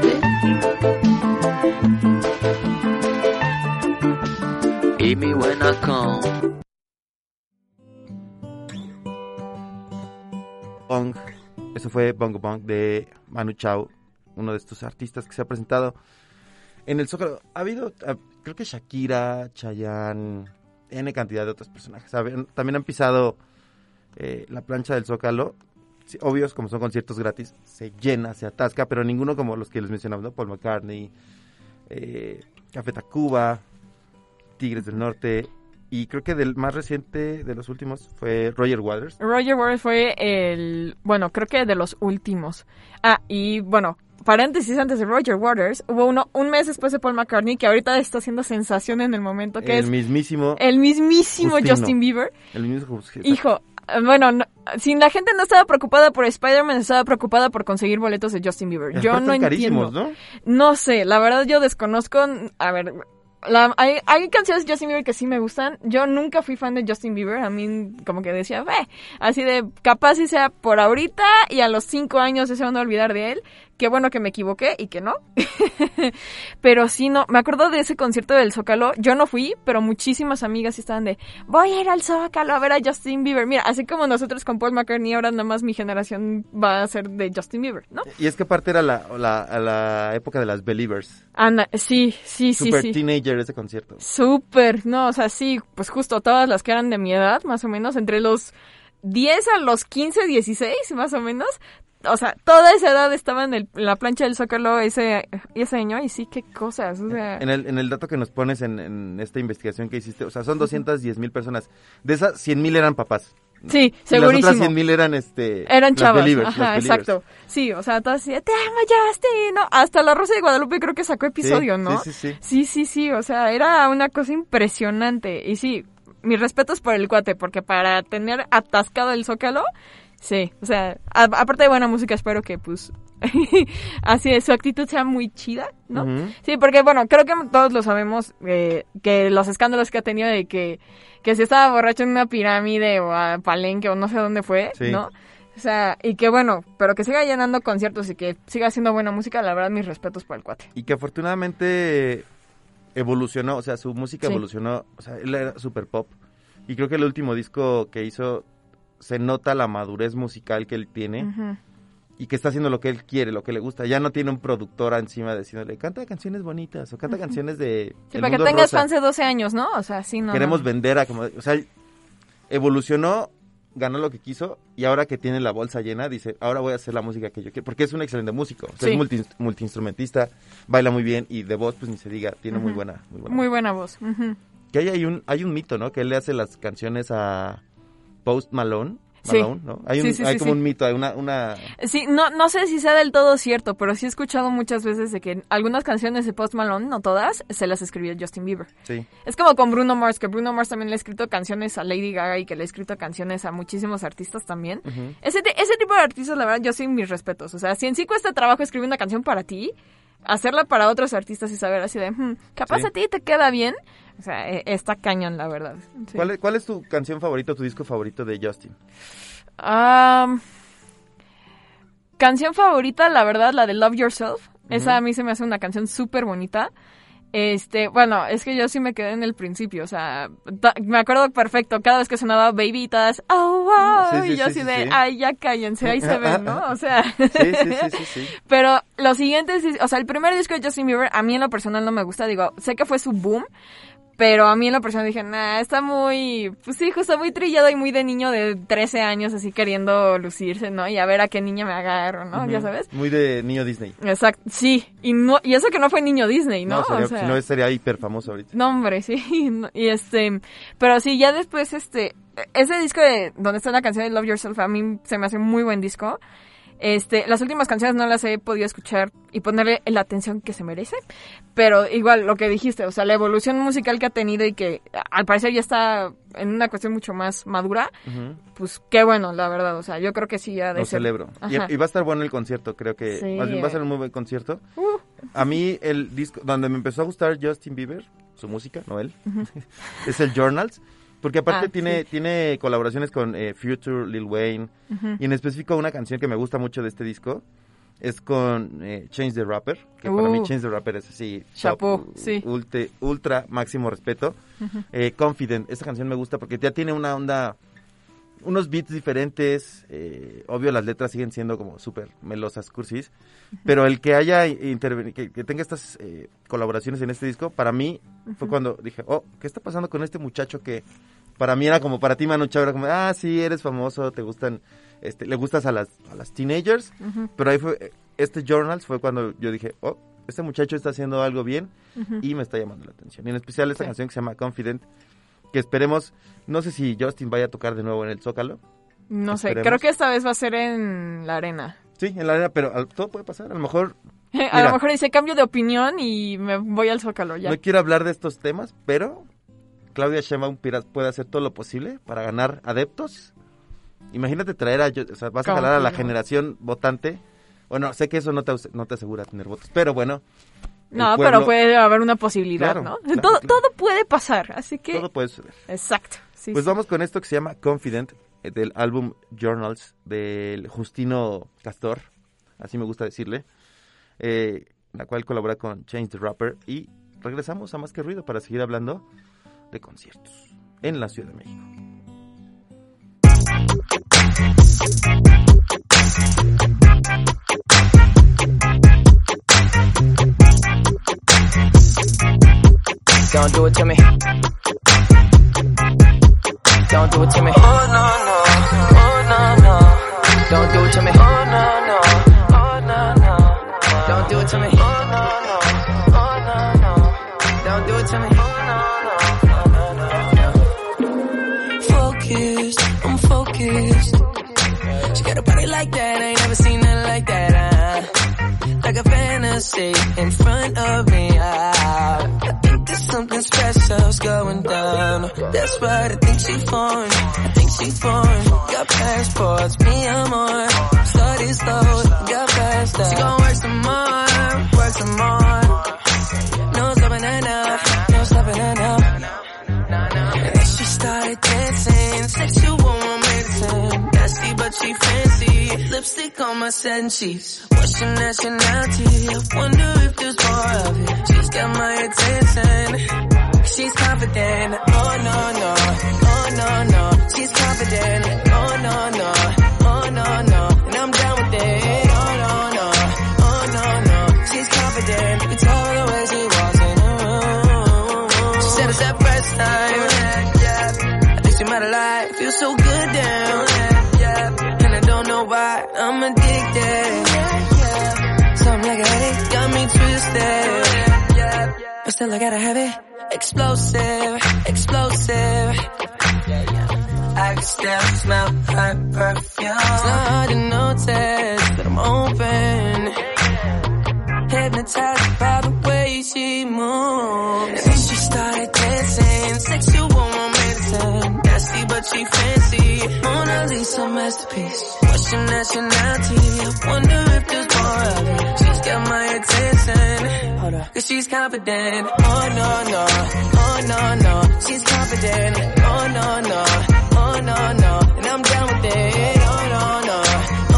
Me when I come.
Eso fue Bongo Bong de Manu Chao, uno de estos artistas que se ha presentado en el Zócalo. Ha habido, ah, creo que Shakira, Chayanne, N cantidad de otros personajes. También han pisado eh, la plancha del Zócalo. Sí, obvios, como son conciertos gratis, se llena, se atasca, pero ninguno como los que les mencionamos, ¿no? Paul McCartney, eh, Café Tacuba, Tigres del Norte. Y creo que del más reciente de los últimos fue Roger Waters.
Roger Waters fue el, bueno, creo que de los últimos. Ah, y bueno, paréntesis antes de Roger Waters, hubo uno un mes después de Paul McCartney que ahorita está haciendo sensación en el momento, que
el
es
mismísimo
el mismísimo
Justino.
Justin Bieber.
El mismo.
Hijo, bueno, no- si la gente no estaba preocupada por Spider-Man, estaba preocupada por conseguir boletos de Justin Bieber. Yo no entiendo.
¿no?
No sé, la verdad yo desconozco. A ver, la- hay, hay canciones de Justin Bieber que sí me gustan. Yo nunca fui fan de Justin Bieber. A mí, como que decía, ve, así de capaz si sea por ahorita y a los cinco años se van a olvidar de él. Qué bueno que me equivoqué y que no. pero sí, no. Me acuerdo de ese concierto del Zócalo. Yo no fui, pero muchísimas amigas estaban de, voy a ir al Zócalo a ver a Justin Bieber. Mira, así como nosotros con Paul McCartney, ahora nada más mi generación va a ser de Justin Bieber, ¿no?
Y es que aparte era la, la, la época de las Believers.
Ana, sí, sí, sí,
Super
sí.
teenager ese concierto.
Súper, no, o sea, sí, pues justo todas las que eran de mi edad, más o menos, entre los 10 a los 15, 16, más o menos. O sea, toda esa edad estaba en, el- en la plancha del Zócalo ese, ese año y sí, qué cosas, o sea...
En el, en el dato que nos pones en, en esta investigación que hiciste, o sea, son 210 mil personas. De esas, 100 mil eran papás.
Sí,
Y las
segurísimo.
otras 100 mil eran, este...
Eran chavas, ajá, exacto. Sí, o sea, todas así, de, te amo Justin, ¿no? Hasta La Rosa de Guadalupe creo que sacó episodio,
Sí,
¿no?
sí, sí, sí.
Sí, sí, sí, o sea, era una cosa impresionante. Y sí, mis respetos por el cuate, porque para tener atascado el zócalo, sí, o sea, a- aparte de buena música, espero que pues así es, su actitud sea muy chida, ¿no? Sí, porque bueno, creo que todos lo sabemos, eh, que los escándalos que ha tenido de que, que si estaba borracho en una pirámide o a Palenque o no sé dónde fue,
Sí.
¿no? O sea, y que bueno, pero que siga llenando conciertos y que siga haciendo buena música, la verdad, mis respetos por el cuate.
Y que afortunadamente evolucionó, o sea, su música
Sí.
evolucionó, o sea, él era super pop. Y creo que el último disco que hizo se nota la madurez musical que él tiene y que está haciendo lo que él quiere, lo que le gusta. Ya no tiene un productor encima diciéndole, canta canciones bonitas o canta canciones de...
Sí,
El
para que tengas
Rosa".
fans de 12 años, ¿no? O sea, sí, no.
Queremos
no.
vender a como... O sea, evolucionó, ganó lo que quiso y ahora que tiene la bolsa llena dice, ahora voy a hacer la música que yo quiero. Porque es un excelente músico. O sea,
Sí.
es multi, multiinstrumentista, baila muy bien y de voz, pues ni se diga, tiene muy buena... Muy buena
Muy buena voz.
Que hay, hay un, hay un mito, ¿no? Que él le hace las canciones a Post Malone.
Sí.
Malone, ¿no? Hay, un,
Sí, sí,
hay
sí,
como
sí.
un mito, hay una... una...
Sí, no, no sé si sea del todo cierto, pero sí he escuchado muchas veces de que algunas canciones de Post Malone, no todas, se las escribió Justin Bieber.
Sí.
Es como con Bruno Mars, que Bruno Mars también le ha escrito canciones a Lady Gaga y que le ha escrito canciones a muchísimos artistas también. Ese, ti- ese tipo de artistas, la verdad, yo sí mis respetos. O sea, si en sí cuesta trabajo escribir una canción para ti, hacerla para otros artistas y saber así de, "Hmm, capaz
Sí.
a ti te queda bien, o sea, eh, está cañón, la verdad. Sí.
¿Cuál, es, ¿Cuál es tu canción favorita, tu disco favorito de Justin?
Am, canción favorita, la verdad, la de Love Yourself. Esa a mí se me hace una canción súper bonita. Este, bueno, es que yo sí me quedé en el principio, o sea, me acuerdo perfecto, cada vez que sonaba Babitas, oh, wow,
Sí, sí,
y yo
sí,
así de, ay, ya cállense, ahí se ven, ¿no? O sea,
Sí, sí, sí, sí, sí.
pero los siguientes, o sea, el primer disco de Justin Bieber, a mí en lo personal no me gusta, digo, sé que fue su boom, pero a mí en lo personal dije, nah, está muy, pues sí, justo muy trillado y muy de niño de 13 años, así queriendo lucirse, ¿no? Y a ver a qué niña me agarro, ¿no? Ya sabes.
Muy de niño Disney.
Exacto, sí, y no, y eso que no fue niño Disney, ¿no?
sería-
o sea,
si no sería hiper famoso ahorita.
no, hombre, sí. no, Y este, pero sí, ya después, este, ese disco de donde está la canción de Love Yourself, a mí se me hace muy buen disco. Este, las últimas canciones no las he podido escuchar y ponerle la atención que se merece, pero igual lo que dijiste, o sea, la evolución musical que ha tenido y que al parecer ya está en una cuestión mucho más madura, pues qué bueno, la verdad, o sea, yo creo que sí ya de
Lo
ser-
celebro. Y,
Ajá.
y va a estar bueno el concierto, creo que
Sí.
va a ser un muy buen concierto.
Uh.
A mí el disco donde me empezó a gustar Justin Bieber, su música, no él, es el Journals, porque aparte
Ah,
tiene
sí.
tiene colaboraciones con eh, Future, Lil Wayne y en específico una canción que me gusta mucho de este disco es con eh, Change the Rapper, que para mí
Uh.
Change the Rapper es así
Chapó,
top,
sí.
ulte- ultra máximo respeto. Eh, Confident, esta canción me gusta porque ya tiene una onda, unos beats diferentes, eh, obvio las letras siguen siendo como súper melosas, cursis, pero el que haya que, que tenga estas eh, colaboraciones en este disco, para mí fue cuando dije, oh, ¿qué está pasando con este muchacho que para mí era como, para ti Manu Chao era como, ah, sí, eres famoso, te gustan, este, le gustas a las, a las teenagers,
Ujú.
pero ahí fue, este Journals fue cuando yo dije, oh, este muchacho está haciendo algo bien y me está llamando la atención. Y en especial esta
Sí.
canción que se llama Confident, que esperemos, no sé si Justin vaya a tocar de nuevo en el Zócalo.
No sé, creo que esta vez va a ser en la arena.
Sí, en la arena, pero todo puede pasar. A lo mejor
A lo mejor dice cambio de opinión y me voy al Zócalo ya.
no quiero hablar de estos temas, pero Claudia Sheinbaum puede hacer todo lo posible para ganar adeptos Imagínate traer a, o sea, vas a jalar a la generación votante. Bueno, sé que eso no te, no te asegura tener votos, pero bueno.
No, pero puede haber una posibilidad, ¿no? todo, todo puede pasar, así que...
Todo puede suceder.
Exacto.
pues vamos con esto que se llama Confident, eh, del álbum Journals, del Justino Castor, así me gusta decirle, eh, la cual colabora con Change the Rapper, y regresamos a Más que Ruido para seguir hablando de conciertos en la Ciudad de México.
Don't do it to me. Don't do it to me. Oh no no. Oh no no. Don't do it to me. Oh no no. Oh no no. Don't do it to me. Oh no no. Oh no no. Don't do it to me. Oh no no. Focused. I'm focused. She got a body like that. I ain't never seen nothing like that. Uh, like a fantasy in front of me. Uh, something special's going down. That's right, I think she foreign. I think she foreign. Got passports, me I'm on. Study slow, got fast. She gon' work some more, work some more. No stopping her now, no stopping her now. And then she started dancing, sexual medicine. Nasty but she fancy. Lipstick on my satin sheets. What's your nationality? I wonder if there's more of it. She's got my attention. She's confident. Oh no no. Oh no no. She's confident. Oh no no. No But still I gotta have it. Explosive, explosive. I can still smell her perfume. It's not hard to notice that I'm open. Hypnotized by the way she moves. Then she started dancing, sexual medicine. Nasty but she fancy. Mona Lisa masterpiece. What's your nationality? I wonder if there's more of it. She's got my attention. Hold up. Cause she's confident. Oh no no. Oh no no. She's confident. Oh no no. Oh no no. And I'm down with it. Oh no no.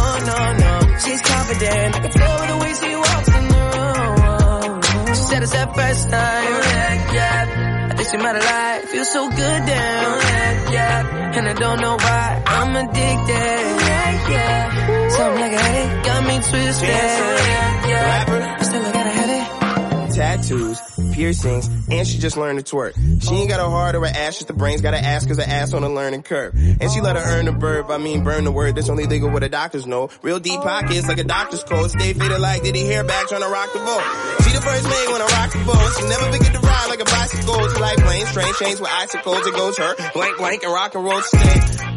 Oh no no. She's confident. I can tell the way she walks in the room. She said it's that first time. Yeah, yeah. I think she might have lied. Feels so good down. Yeah, yeah. And I don't know why. I'm addicted. Yeah, yeah. Something like a headache got me twisted. Yeah, yeah. I still gotta
tattoos, piercings, and she just learned to twerk. She ain't got a heart or an ass, just the brains, got an ass cause her ass on a learning curve. And she let her earn the verb, I mean burn the word, that's only legal what the doctors know. Real deep pockets like a doctor's coat, stay fitted like did he hair back trying to rock the boat. She the first maid when I rock the boat, she never forget to ride like a bicycle. She like planes, train chains with icicles, it goes her blank blank and rock and roll stay.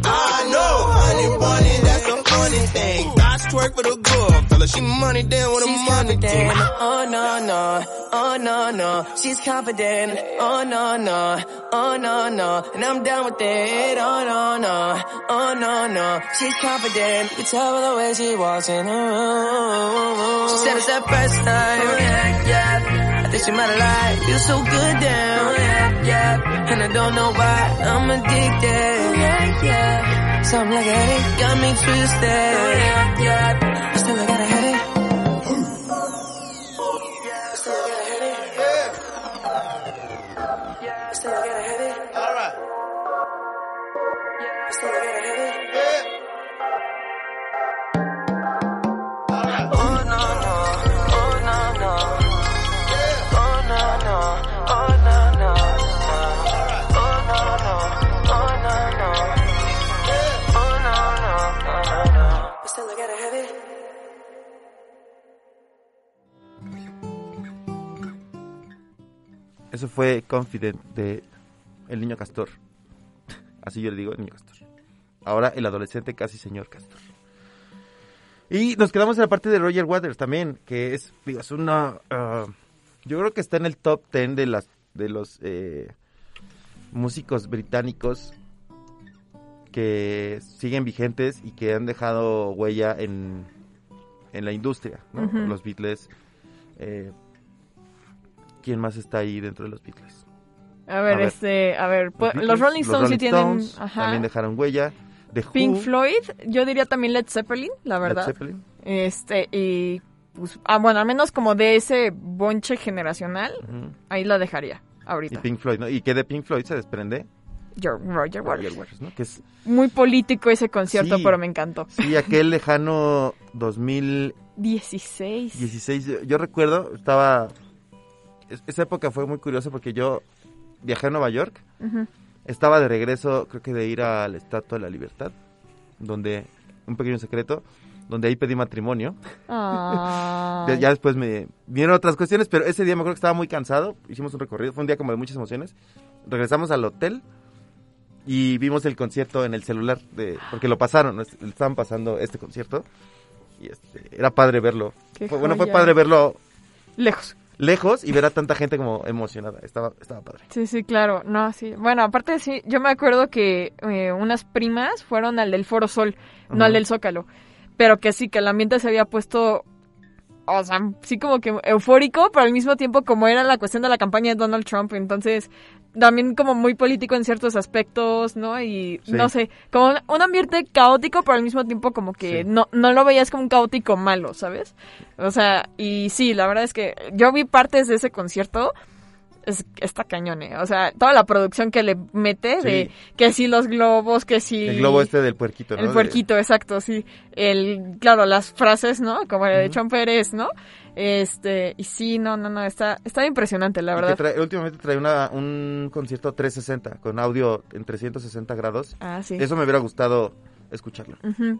I know, honey bunny, that's the funny thing. I twerk for the good, fella, she money down with a money thing.
Oh no no, oh no no, she's confident. Oh no no, oh no no, and I'm down with it. Oh no no, oh no no, she's confident. You can tell by the way she walks in the room. She said it's that first time. Oh, Yeah, yeah. I think she might have lied. Feel so good down. Oh, Yeah, yeah. And I don't know why I'm addicted. Oh, Yeah, yeah. Something like a headache got me twisted. Yeah, yeah. I still I gotta have
Eso fue Confident de El Niño Castor. Así yo le digo, El Niño Castor. Ahora el adolescente casi señor Castor. Y nos quedamos en la parte de Roger Waters también, que es, digo, es una... ah, yo creo que está en el top 10 de, las, de los eh, músicos británicos que siguen vigentes y que han dejado huella en, en la industria, ¿no? Los Beatles. eh, ¿Quién más está ahí dentro de los Beatles?
A ver,
A ver.
este, a ver, pues,
Beatles,
los Rolling Stones sí
Rolling
tienen,
Stones
ajá.
También dejaron huella. The
Pink
Who,
Floyd, yo diría también Led Zeppelin, la
Led
verdad.
Zeppelin.
Este, y pues, ah, bueno, al menos como de ese bonche generacional, ahí la dejaría
Y
ahorita.
Pink Floyd, ¿no? Y que de Pink Floyd se desprende
Roger Waters.
Roger Waters, ¿no? Que es,
Muy político ese concierto,
Sí.
pero me encantó.
sí, aquel lejano 2016.
16.
Yo, yo recuerdo, estaba... es- Esa época fue muy curiosa porque yo viajé a Nueva York. Estaba de regreso, creo que de ir a la Estatua de la Libertad, donde, un pequeño secreto, donde ahí pedí matrimonio. Ya, ya después me vinieron otras cuestiones, pero ese día me acuerdo que estaba muy cansado. Hicimos un recorrido, fue un día como de muchas emociones. Regresamos al hotel y vimos el concierto en el celular, de, porque lo pasaron, ¿no? Es- estaban pasando este concierto. Y este, era padre verlo. Fue- bueno, fue padre verlo
Lejos.
Lejos y ver a tanta gente como emocionada. Estaba, estaba padre.
Sí, sí, claro. No, sí. Bueno, aparte sí, yo me acuerdo que eh, unas primas fueron al del Foro Sol, no al del Zócalo. Pero que sí, que el ambiente se había puesto, o sea, sí como que eufórico, pero al mismo tiempo como era la cuestión de la campaña de Donald Trump. Entonces, también como muy político en ciertos aspectos, ¿no? Y
Sí.
no sé, como un, ambiente caótico, pero al mismo tiempo como que no, no lo veías como un caótico malo, ¿sabes? O sea, y sí, la verdad es que yo vi partes de ese concierto es, está cañón, ¿eh? O sea, toda la producción que le mete de que si los globos, que si...
El globo este del puerquito, ¿no?
El
De-
puerquito, exacto, sí. El, claro, las frases, ¿no? Como la de
Ujú.
Chon Pérez, ¿no? Este, y sí, no, no, no, está, está impresionante, la verdad.
trae- últimamente trae una, un concierto 360 con audio en 360 grados.
Ah, sí.
Eso me hubiera gustado escucharlo.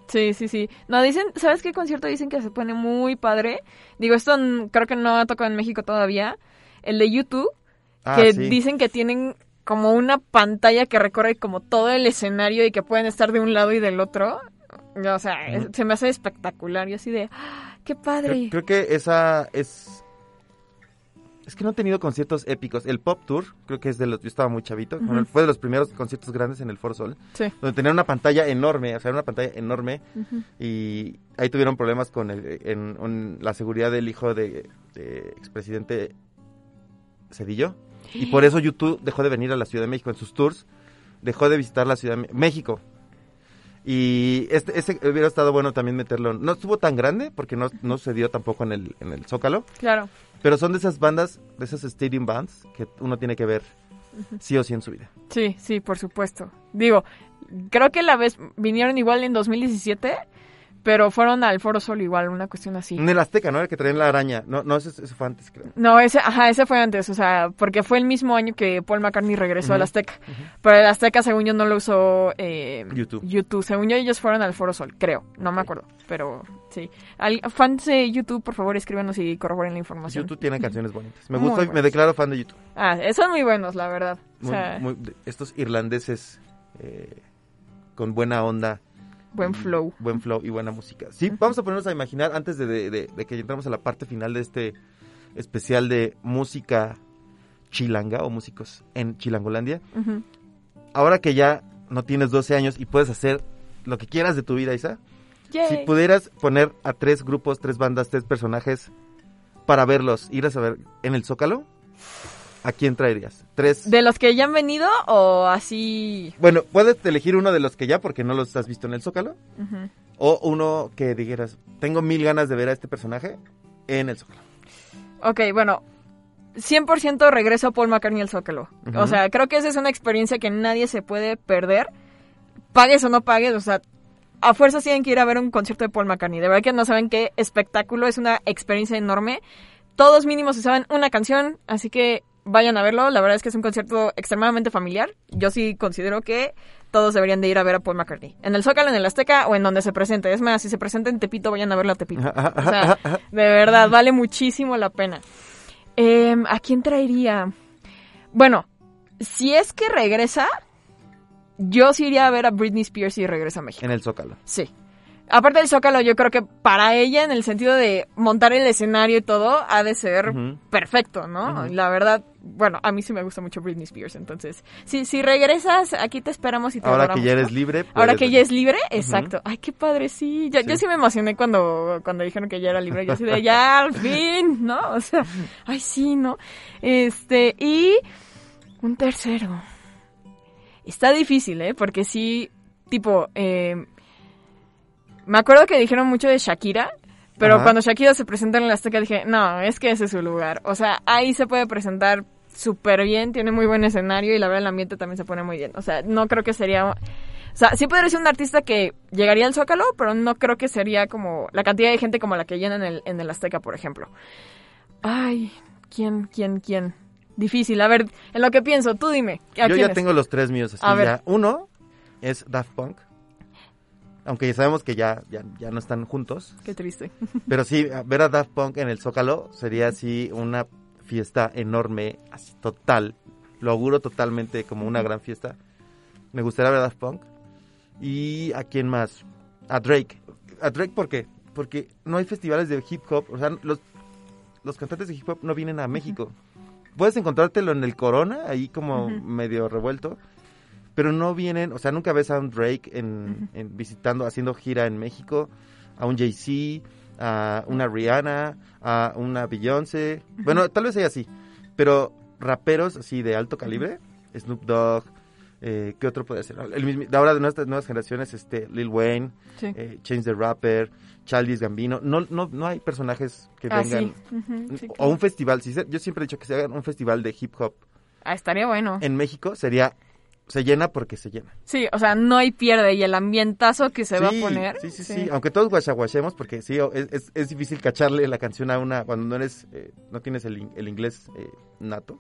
Sí, sí, sí. No, dicen, ¿sabes qué concierto dicen que se pone muy padre? Digo, esto creo que no ha tocado en México todavía. El de YouTube,
Ah,
que
sí.
dicen que tienen como una pantalla que recorre como todo el escenario y que pueden estar de un lado y del otro. O sea, es- se me hace espectacular y así de, ¡ah, ¡qué padre!
Creo, creo que esa es... Es que no he tenido conciertos épicos. El Pop Tour, creo que es de los... Yo estaba muy chavito. Bueno, fue de los primeros conciertos grandes en el Foro Sol.
Sí.
Donde tenían una pantalla enorme. O sea, era una pantalla enorme. Y ahí tuvieron problemas con el- en, en la seguridad del hijo de, de expresidente Cedillo. Y por eso YouTube dejó de venir a la Ciudad de México en sus tours. Dejó de visitar la Ciudad de México. Y este, este hubiera estado bueno también meterlo. No estuvo tan grande porque no, no se dio tampoco en el, en el Zócalo.
Claro.
Pero son de esas bandas, de esas stadium bands que uno tiene que ver sí o sí en su vida.
Sí, sí, por supuesto. Digo, creo que la vez vinieron igual en 2017, pero fueron al Foro Sol igual, una cuestión así.
En el Azteca, ¿no? El que traían la araña. No, no ese, ese fue antes, creo.
No, ese, ajá, ese fue antes, o sea, porque fue el mismo año que Paul McCartney regresó al Azteca. Pero el Azteca, según yo, no lo usó eh,
YouTube.
YouTube. Según yo, ellos fueron al Foro Sol, creo. No me acuerdo, pero sí. Al, fans de YouTube, por favor, escríbanos y corroboren la información.
YouTube tiene canciones bonitas. Me gusta, me declaro fan de YouTube.
Ah, son muy buenos, la verdad. O
Muy-
sea,
muy- estos irlandeses eh, con buena onda.
Buen
y
flow.
Buen flow y buena música. Sí, vamos a ponernos a imaginar antes de, de- de- de que entramos a la parte final de este especial de música chilanga o músicos en Chilangolandia. Ahora que ya no tienes 12 años y puedes hacer lo que quieras de tu vida, Isa,
Yay.
si pudieras poner a tres grupos, tres bandas, tres personajes para verlos, ir a saber en el Zócalo, ¿a quién traerías? Tres.
¿De los que ya han venido o así?
Bueno, puedes elegir uno de los que ya, porque no los has visto en el Zócalo, o uno que dijeras, tengo mil ganas de ver a este personaje en el Zócalo.
Ok, bueno, 100% regreso a Paul McCartney al Zócalo. O sea, creo que esa es una experiencia que nadie se puede perder. Pagues o no pagues, o sea, a fuerza tienen que ir a ver un concierto de Paul McCartney. De verdad que no saben qué espectáculo, es una experiencia enorme. Todos mínimos se saben una canción, así que vayan a verlo. La verdad es que es un concierto extremadamente familiar. Yo sí considero que todos deberían de ir a ver a Paul McCartney. En el Zócalo, en el Azteca o en donde se presente. Es más, si se presenta en Tepito, vayan a verlo a Tepito. O sea, de verdad, vale muchísimo la pena. Em, ¿A quién traería? Bueno, si es que regresa, yo sí iría a ver a Britney Spears y regresa a México.
En el Zócalo.
Sí. Aparte del Zócalo, yo creo que para ella, en el sentido de montar el escenario y todo, ha de ser perfecto, ¿no? La verdad, bueno, a mí sí me gusta mucho Britney Spears, entonces, si, si regresas, aquí te esperamos y te
Ahora que ya
¿no?
eres libre.
Ahora que ya es libre, exacto. Ay, qué padre, sí. Yo sí. yo
Sí.
sí me emocioné cuando, cuando dijeron que ya era libre. Yo así de, ya, al fin, ¿no? O sea, ay, sí, ¿no? Este, y un tercero. Está difícil, ¿eh? Porque sí, tipo, eh, me acuerdo que dijeron mucho de Shakira, pero
Ajá.
cuando Shakira se presenta en la Azteca dije, no, es que ese es su lugar. O sea, ahí se puede presentar súper bien, tiene muy buen escenario y la verdad el ambiente también se pone muy bien. O sea, no creo que sería... O sea, sí podría ser un artista que llegaría al Zócalo, pero no creo que sería como la cantidad de gente como la que llena en el, en el Azteca, por ejemplo. Ay, ¿quién, quién, quién? Difícil. A ver, en lo que pienso, tú dime. ¿a
Yo
quién
ya
es?
tengo los tres míos así
A ver.
Uno es Daft Punk. Aunque ya sabemos que ya, ya, ya no están juntos.
Qué triste.
Pero sí, ver a Daft Punk en el Zócalo sería así una fiesta enorme, así total. Lo auguro totalmente como una gran fiesta. Me gustaría ver a Daft Punk. ¿Y a quién más? A Drake. ¿A Drake por qué? Porque no hay festivales de hip hop. O sea, los, los cantantes de hip hop no vienen a México. Puedes encontrártelo en el Corona, ahí como
Ujú.
medio revuelto. Pero no vienen, o sea, nunca ves a un Drake en, en visitando, haciendo gira en México, a un Jay-Z, a una Rihanna, a una Beyoncé. Bueno, tal vez sea así, pero raperos así de alto calibre, Snoop Dogg, eh, ¿qué otro puede ser? El mismo, de ahora de nuestras nuevas generaciones, este, Lil Wayne,
Sí.
eh, Change the Rapper, Childish Gambino. No, no, no hay personajes que
Ah,
vengan.
sí. Sí,
o un festival, si se- yo siempre he dicho que se hagan un festival de hip hop
Ah, estaría bueno.
en México, sería, se llena porque se llena.
Sí, o sea, no hay pierde y el ambientazo que se va a poner.
Sí, sí, sí, Aunque todos guachaguachemos, porque sí, es, es, es difícil cacharle la canción a una cuando no eres, eh, no tienes el, el inglés eh, nato.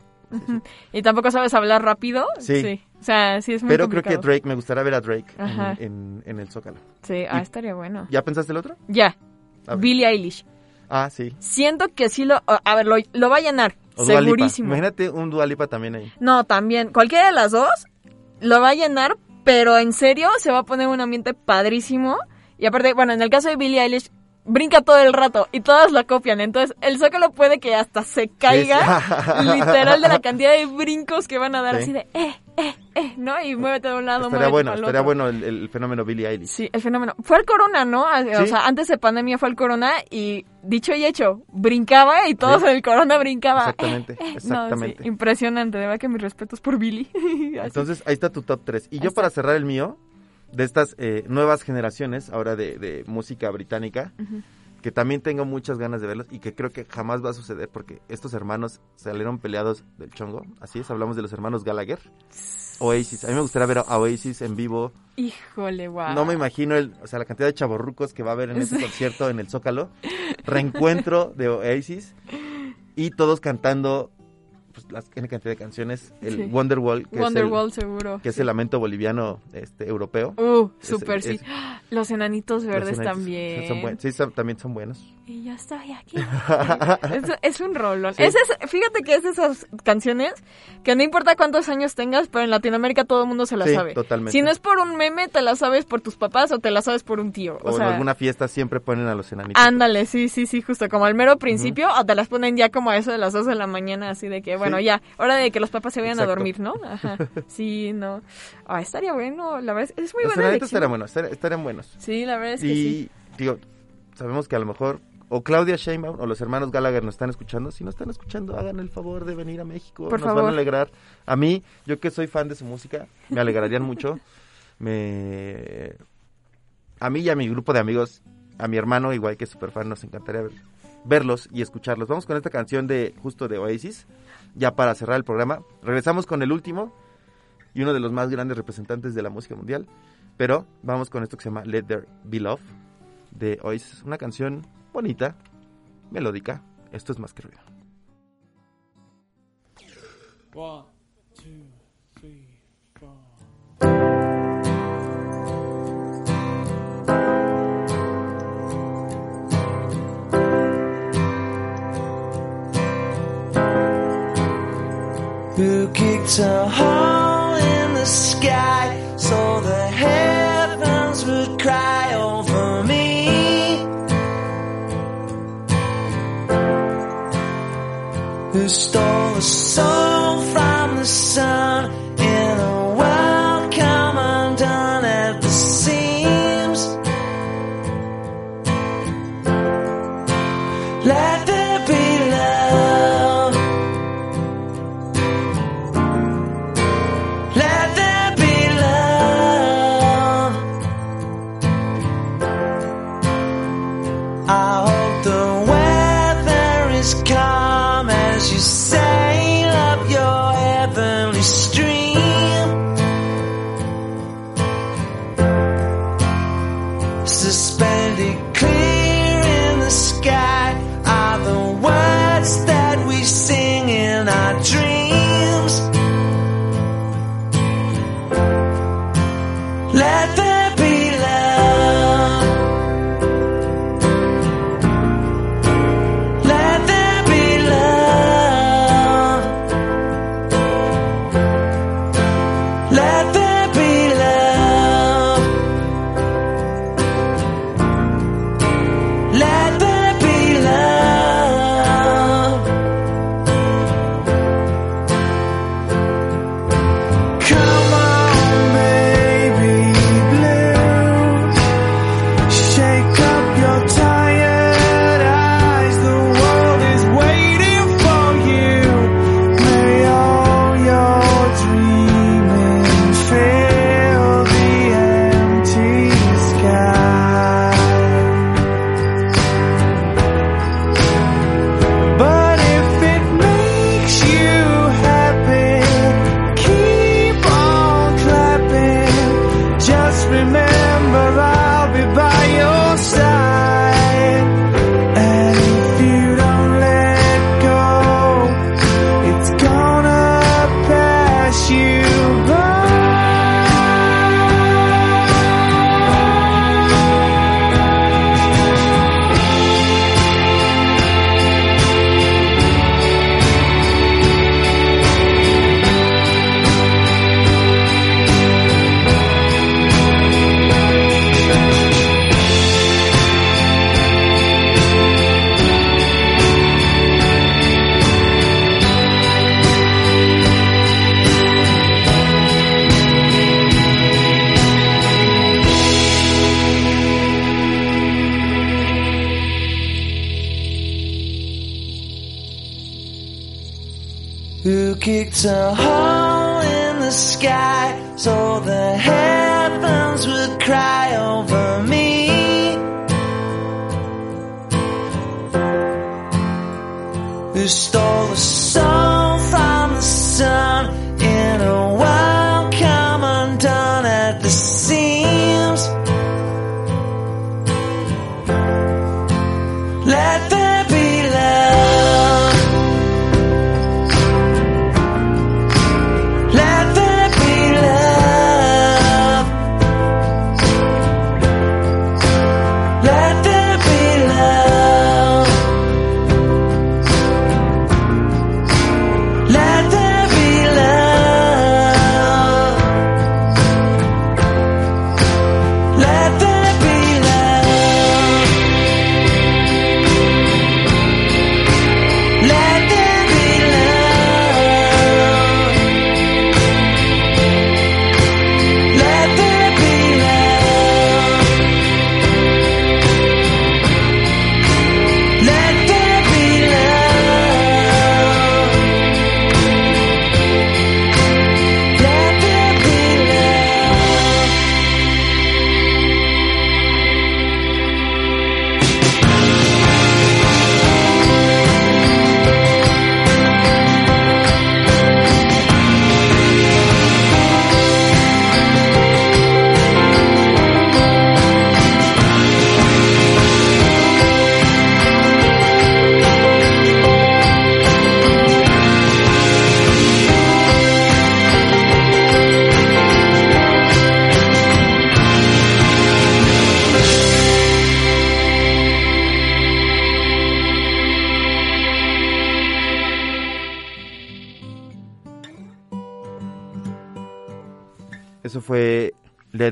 Y tampoco sabes hablar rápido.
Sí.
O sea, sí es muy
Pero creo que. Drake, me gustaría ver a Drake en, en- en el Zócalo.
Sí, ah,
Y-
estaría bueno.
¿Ya pensaste el otro?
Ya. Billie Eilish.
Ah, sí.
Siento que sí lo... A ver, lo, lo va a llenar.
O
segurísimo.
Imagínate un Dualipa también ahí.
No, también. Cualquiera de las dos lo va a llenar, pero en serio se va a poner un ambiente padrísimo. Y aparte, bueno, en el caso de Billie Eilish, brinca todo el rato y todas la copian. Entonces, el Zócalo puede que hasta se caiga,
Sí.
literal, de la cantidad de brincos que van a dar
Sí.
así de, eh, eh, eh, ¿no? Y muévete de un lado,
Estaría
muévete
bueno, estaría bueno el, el fenómeno Billie Eilish.
Sí, el fenómeno. Fue al Corona, ¿no? O sea, antes de pandemia fue al Corona y dicho y hecho, brincaba y todos en el Corona brincaban.
Exactamente,
Eh, eh, no,
exactamente.
impresionante, de verdad que mis respetos por Billy. Así.
Entonces, ahí está tu top 3. Y
Ahí
yo
está.
para cerrar el mío, de estas eh, nuevas generaciones, ahora de, de música británica, que también tengo muchas ganas de verlos y que creo que jamás va a suceder porque estos hermanos salieron peleados del chongo. Así es, hablamos de los hermanos Gallagher. Oasis, a mí me gustaría ver a Oasis en vivo.
Híjole, guau.
No me imagino el, o sea, la cantidad de chavorrucos que va a haber en ese
Sí.
concierto en el Zócalo. Reencuentro de Oasis y todos cantando pues, las N cantidad de canciones. El
Sí.
Wonderwall, que,
Wonderwall,
es el,
seguro.
que es el lamento boliviano este, europeo.
Uh, súper, sí.
es-
Los enanitos
los
verdes
United
también.
Son buen- sí, son- también son buenos.
Y ya estoy aquí. es, es un rolón.
Sí.
Es fíjate que es de esas canciones que no importa cuántos años tengas, pero en Latinoamérica todo el mundo se la
Sí,
sabe.
totalmente.
Si no es por un meme, te la sabes por tus papás o te la sabes por un tío.
O,
O, sea,
en alguna fiesta siempre ponen a los enanitos.
ándale, sí, sí, sí, justo como al mero principio, o te las ponen ya como a eso de las 2 de la mañana, así de que, bueno,
Sí.
ya, hora de que los papás se vayan
Exacto.
a dormir, ¿no? Ajá. Sí, no. Ah, estaría bueno, la verdad, es, es muy
los
buena
estarían buenos, estar- estarían buenos.
Sí, la verdad es que
y digo, sabemos que a lo mejor o Claudia Sheinbaum o los hermanos Gallagher nos están escuchando. Si no están escuchando, hagan el favor de venir a México.
Por
nos van a alegrar. A mí, yo que soy fan de su música, me alegrarían mucho. Me a mí y a mi grupo de amigos, a mi hermano igual que es super fan, nos encantaría ver- verlos y escucharlos. Vamos con esta canción de justo de Oasis, ya para cerrar el programa. Regresamos con el último y uno de los más grandes representantes de la música mundial. Pero vamos con esto que se llama Let There Be Love de Oasis. Una canción bonita, melódica. Esto es más que ruido.
One, two,
who kicked a hole in the sky so the heavens would cry over me.
Who stole a soul from the sun?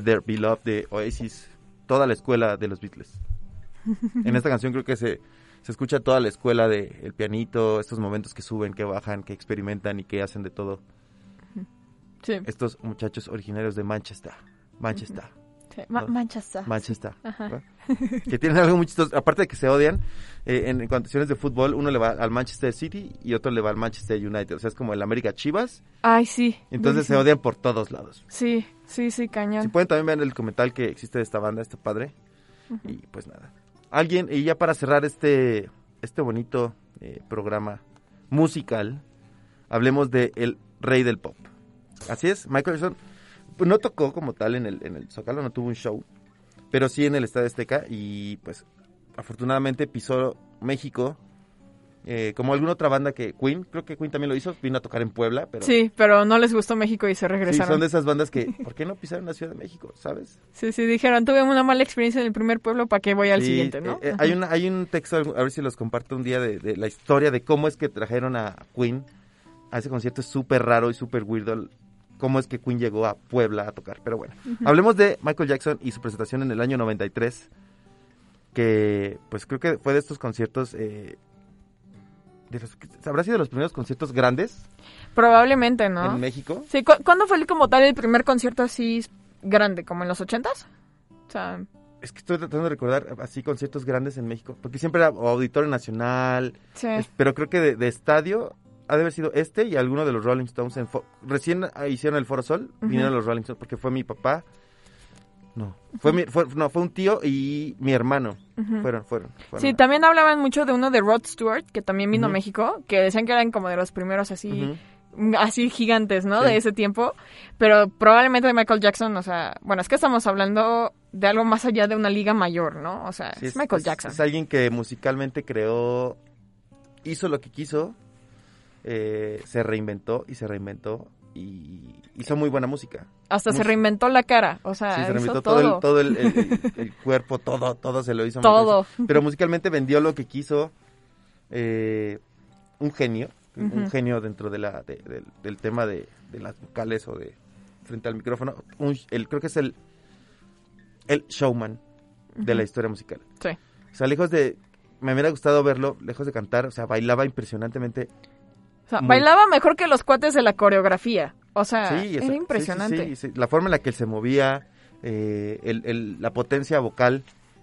Let There Be Love
de Oasis, toda la escuela de los Beatles. En esta canción creo que se, Se escucha toda la escuela de el pianito, estos momentos que suben, que bajan, que experimentan y que hacen de todo.
Sí.
Estos muchachos originarios de Manchester. Manchester.
Ma- Manchester.
Manchester. Que tienen algo muy chistoso. Aparte de que se odian, eh, en, condiciones de fútbol, uno le va al Manchester City y otro le va al Manchester United. O sea, es como el América Chivas.
Ay, sí.
Entonces se odian por todos lados.
Sí, sí, sí, cañón.
Si pueden también ver el documental que existe de esta banda, este padre. Y pues nada. Alguien, y ya para cerrar este, este bonito eh, programa musical, hablemos de el rey del pop. Así es, Michael Jackson no tocó como tal en el, en el Zócalo, no tuvo un show, pero sí en el Estadio Azteca y pues afortunadamente pisó México. eh, como alguna otra banda que Queen, creo que Queen también lo hizo, vino a tocar en Puebla, pero
Sí, pero no les gustó México y se
sí,
regresaron.
son de esas bandas que, ¿por qué no pisaron la Ciudad de México, sabes?
Sí, sí, dijeron, tuve una mala experiencia en el primer pueblo, ¿para qué voy al
Sí,
siguiente, no?
eh, eh, hay, una, hay un texto, a ver si los comparto un día, de, de la historia de cómo es que trajeron a Queen a ese concierto. Es súper raro y súper weirdo cómo es que Queen llegó a Puebla a tocar. Pero bueno, hablemos de Michael Jackson y su presentación en el año 93, que pues creo que fue de estos conciertos... Eh, de los, ¿Habrá sido de los primeros conciertos grandes
Probablemente, ¿no?
en México?
Sí, ¿cu- ¿cuándo fue como tal el primer concierto así grande? ¿Como en los ochentas? O sea,
Es que estoy tratando de recordar así conciertos grandes en México, porque siempre era Auditorio Nacional,
Sí.
es- pero creo que de, de estadio ha de haber sido este y alguno de los Rolling Stones. En recién hicieron el Foro Sol, vinieron los Rolling Stones porque fue mi papá. No, fue, mi, fue, no, fue un tío y mi hermano. Fueron, fueron. fueron.
Sí, también hablaban mucho de uno de Rod Stewart, que también vino a. México, que decían que eran como de los primeros así, así gigantes, ¿no?
Sí.
De ese tiempo. Pero probablemente de Michael Jackson, o sea, bueno, es que estamos hablando de algo más allá de una liga mayor, ¿no? O sea,
Sí,
es, Michael
es-
Jackson.
Es alguien que musicalmente creó, hizo lo que quiso, eh, se reinventó y se reinventó y hizo muy buena música.
Hasta se reinventó la cara, o sea,
Sí, se reinventó
todo.
todo, el, todo el, el- el- el cuerpo, todo, todo se lo hizo.
Todo.
Pero musicalmente vendió lo que quiso. eh, un genio, un genio dentro de la, de- del, del tema de, de las vocales o de frente al micrófono. Un, el, creo que es el, el showman de la historia musical.
Sí.
O sea, lejos de, me hubiera gustado verlo, lejos de cantar, o sea, bailaba impresionantemente.
O sea,
Muy-
bailaba mejor que los cuates de la coreografía. O sea,
Sí,
era impresionante.
sí. La forma en la que él se movía, eh, el- el- la potencia vocal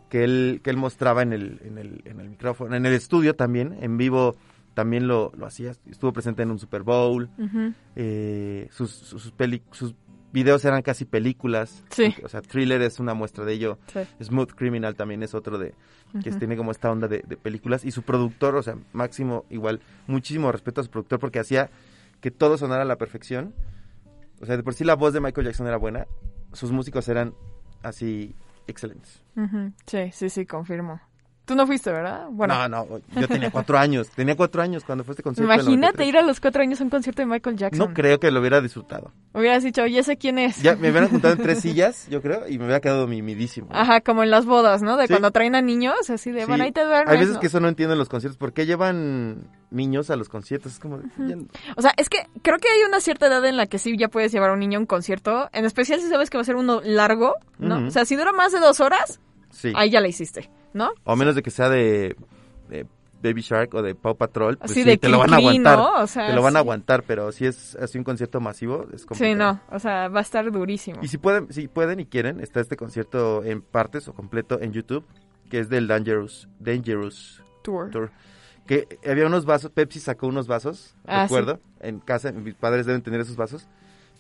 que él, que él mostraba en el, en, el, en el micrófono, en el estudio también, en vivo también lo, lo hacía. Estuvo presente en un Super Bowl. Eh, sus, sus, sus peli- sus videos eran casi películas.
Sí.
O sea, Thriller es una muestra de ello.
Sí.
Smooth Criminal también es otro de que tiene como esta onda de, de películas. Y su productor, o sea, Máximo, igual, muchísimo respeto a su productor porque hacía que todo sonara a la perfección. O sea, de por sí la voz de Michael Jackson era buena. Sus músicos eran así excelentes.
Sí, sí, sí, confirmo. Tú no fuiste, ¿verdad? Bueno,
No, no, yo tenía cuatro años. Tenía cuatro años cuando fue este concierto.
imagínate
93.
ir a los cuatro años a un concierto de Michael Jackson.
No creo que lo hubiera disfrutado.
Hubieras dicho, oye, ¿ese quién es?
Ya me hubieran juntado en tres sillas, yo creo, y me hubiera quedado mimidísimo.
Ajá, como en las bodas, ¿no? De
Sí.
cuando traen a niños, así de,
Sí,
bueno, ahí te duermes,
Hay veces
¿no?
que eso no entiendo en los conciertos. ¿Por qué llevan niños a los conciertos? Es como... ya-
O sea, es que creo que hay una cierta edad en la que sí ya puedes llevar a un niño a un concierto, en especial si sabes que va a ser uno largo, ¿no? O sea, si dura más de dos horas,
Sí.
ahí ya la hiciste, ¿no?
O a menos de que sea de, de Baby Shark o de Paw Patrol, pues sí,
de
te lo van a aguantar.
¿no? O sea,
te lo van a aguantar, pero si es así un concierto masivo, es complicado.
Sí, no, o sea, va a estar durísimo.
Y si pueden, si pueden y quieren, está este concierto en partes o completo en YouTube, que es del Dangerous, Dangerous
Tour.
Que había unos vasos, Pepsi sacó unos vasos,
Ah,
recuerdo, en casa, mis padres deben tener esos vasos,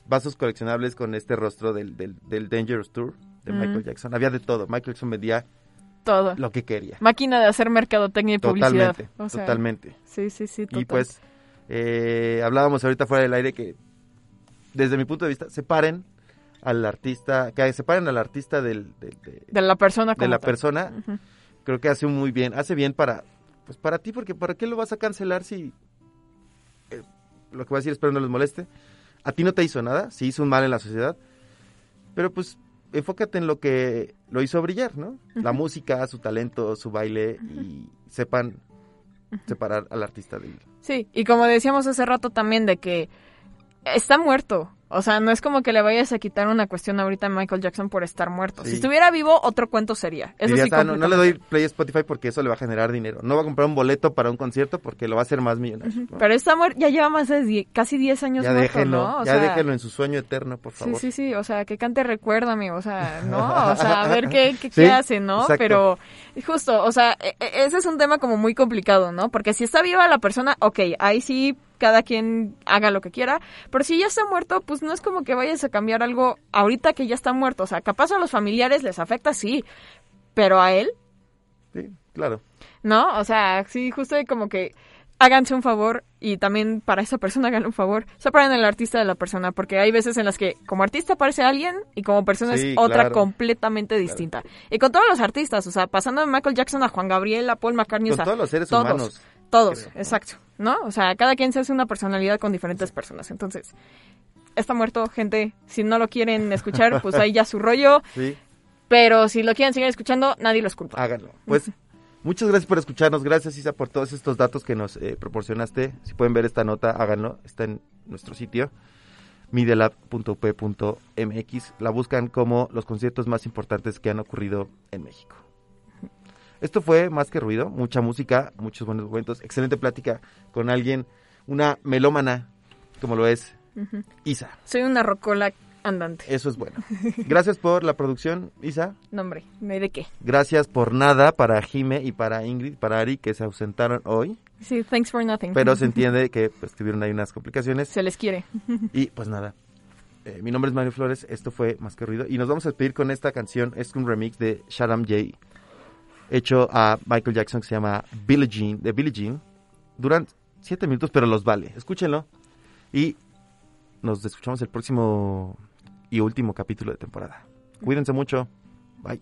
vasos coleccionables con este rostro del, del, del Dangerous Tour de
Mm.
Michael Jackson. Había de todo, Michael Jackson vendía
Todo.
lo que quería.
Máquina de hacer mercadotecnia y publicidad.
Totalmente,
O sea,
totalmente.
Sí, sí, sí, total.
Y pues eh, hablábamos ahorita fuera del aire que desde mi punto de vista separen al artista, que separen al artista del, del- de,
De la persona
de la
tal.
persona. Creo que hace muy bien, hace bien para pues para ti porque para qué lo vas a cancelar si eh, lo que voy a decir espero no les moleste. A ti no te hizo nada, sí hizo un mal en la sociedad, pero pues enfócate en lo que lo hizo brillar, ¿no? La música, su talento, su baile y sepan separar al artista del
Sí, y como decíamos hace rato también de que está muerto. O sea, no es como que le vayas a quitar una cuestión ahorita a Michael Jackson por estar muerto.
Sí.
Si estuviera vivo, otro cuento sería. Eso
Dirías,
sí,
"Ah, no, no le doy play a Spotify porque eso le va a generar dinero. No va a comprar un boleto para un concierto porque lo va a hacer más millonario. ¿no?
Pero está muerto, ya lleva más de die- casi 10 años
Ya
muerto,
déjenlo,
¿no? O
ya
sea,
déjenlo en su sueño eterno, por
Sí,
favor.
sí, sí, o sea, que cante recuérdame, o sea, ¿no? O sea, a ver qué, qué,
Sí,
qué hace, ¿no?
exacto.
Pero justo, o sea, e- e- ese es un tema como muy complicado, ¿no? Porque si está viva la persona, ok, ahí sí cada quien haga lo que quiera, pero si ya está muerto, pues no es como que vayas a cambiar algo ahorita que ya está muerto, o sea, capaz a los familiares les afecta, sí, pero a él,
Sí, claro.
¿no? O sea, sí, justo como que háganse un favor y también para esa persona hagan un favor. Separen el artista de la persona, porque hay veces en las que como artista aparece alguien y como persona
Sí,
es otra
claro.
completamente distinta. Y con todos los artistas, o sea, pasando de Michael Jackson a Juan Gabriel, a Paul McCartney,
Con
o sea,
todos los seres
todos,
humanos,
Todos,
creo.
exacto, ¿no? O sea, cada quien se hace una personalidad con diferentes personas. Entonces, está muerto, gente. Si no lo quieren escuchar, pues ahí ya su rollo.
Sí,
Pero si lo quieren seguir escuchando, nadie los culpa.
háganlo. Pues muchas gracias por escucharnos. Gracias, Isa, por todos estos datos que nos eh, proporcionaste. Si pueden ver esta nota, háganlo. Está en nuestro sitio medialab.up.mx. La buscan como los conciertos más importantes que han ocurrido en México. Esto fue más que ruido, mucha música, muchos buenos momentos, excelente plática con alguien, una melómana como lo es. Isa.
Soy una rocola andante.
Eso es bueno. Gracias por la producción, Isa.
No, hombre, no hay de qué.
Gracias por nada para Jime y para Ingrid, para Ari, que se ausentaron hoy.
Sí, thanks for nothing.
Pero se entiende que pues, tuvieron ahí unas complicaciones.
Se les quiere.
Y pues nada. Eh, mi nombre es Mario Flores, esto fue Más que Ruido. Y nos vamos a despedir con esta canción. Es un remix de Shadam J. Hecho a Michael Jackson que se llama Billie Jean, de Billie Jean. Duran siete minutos, pero los vale. Escúchenlo. Y nos escuchamos el próximo y último capítulo de temporada. Cuídense mucho. Bye.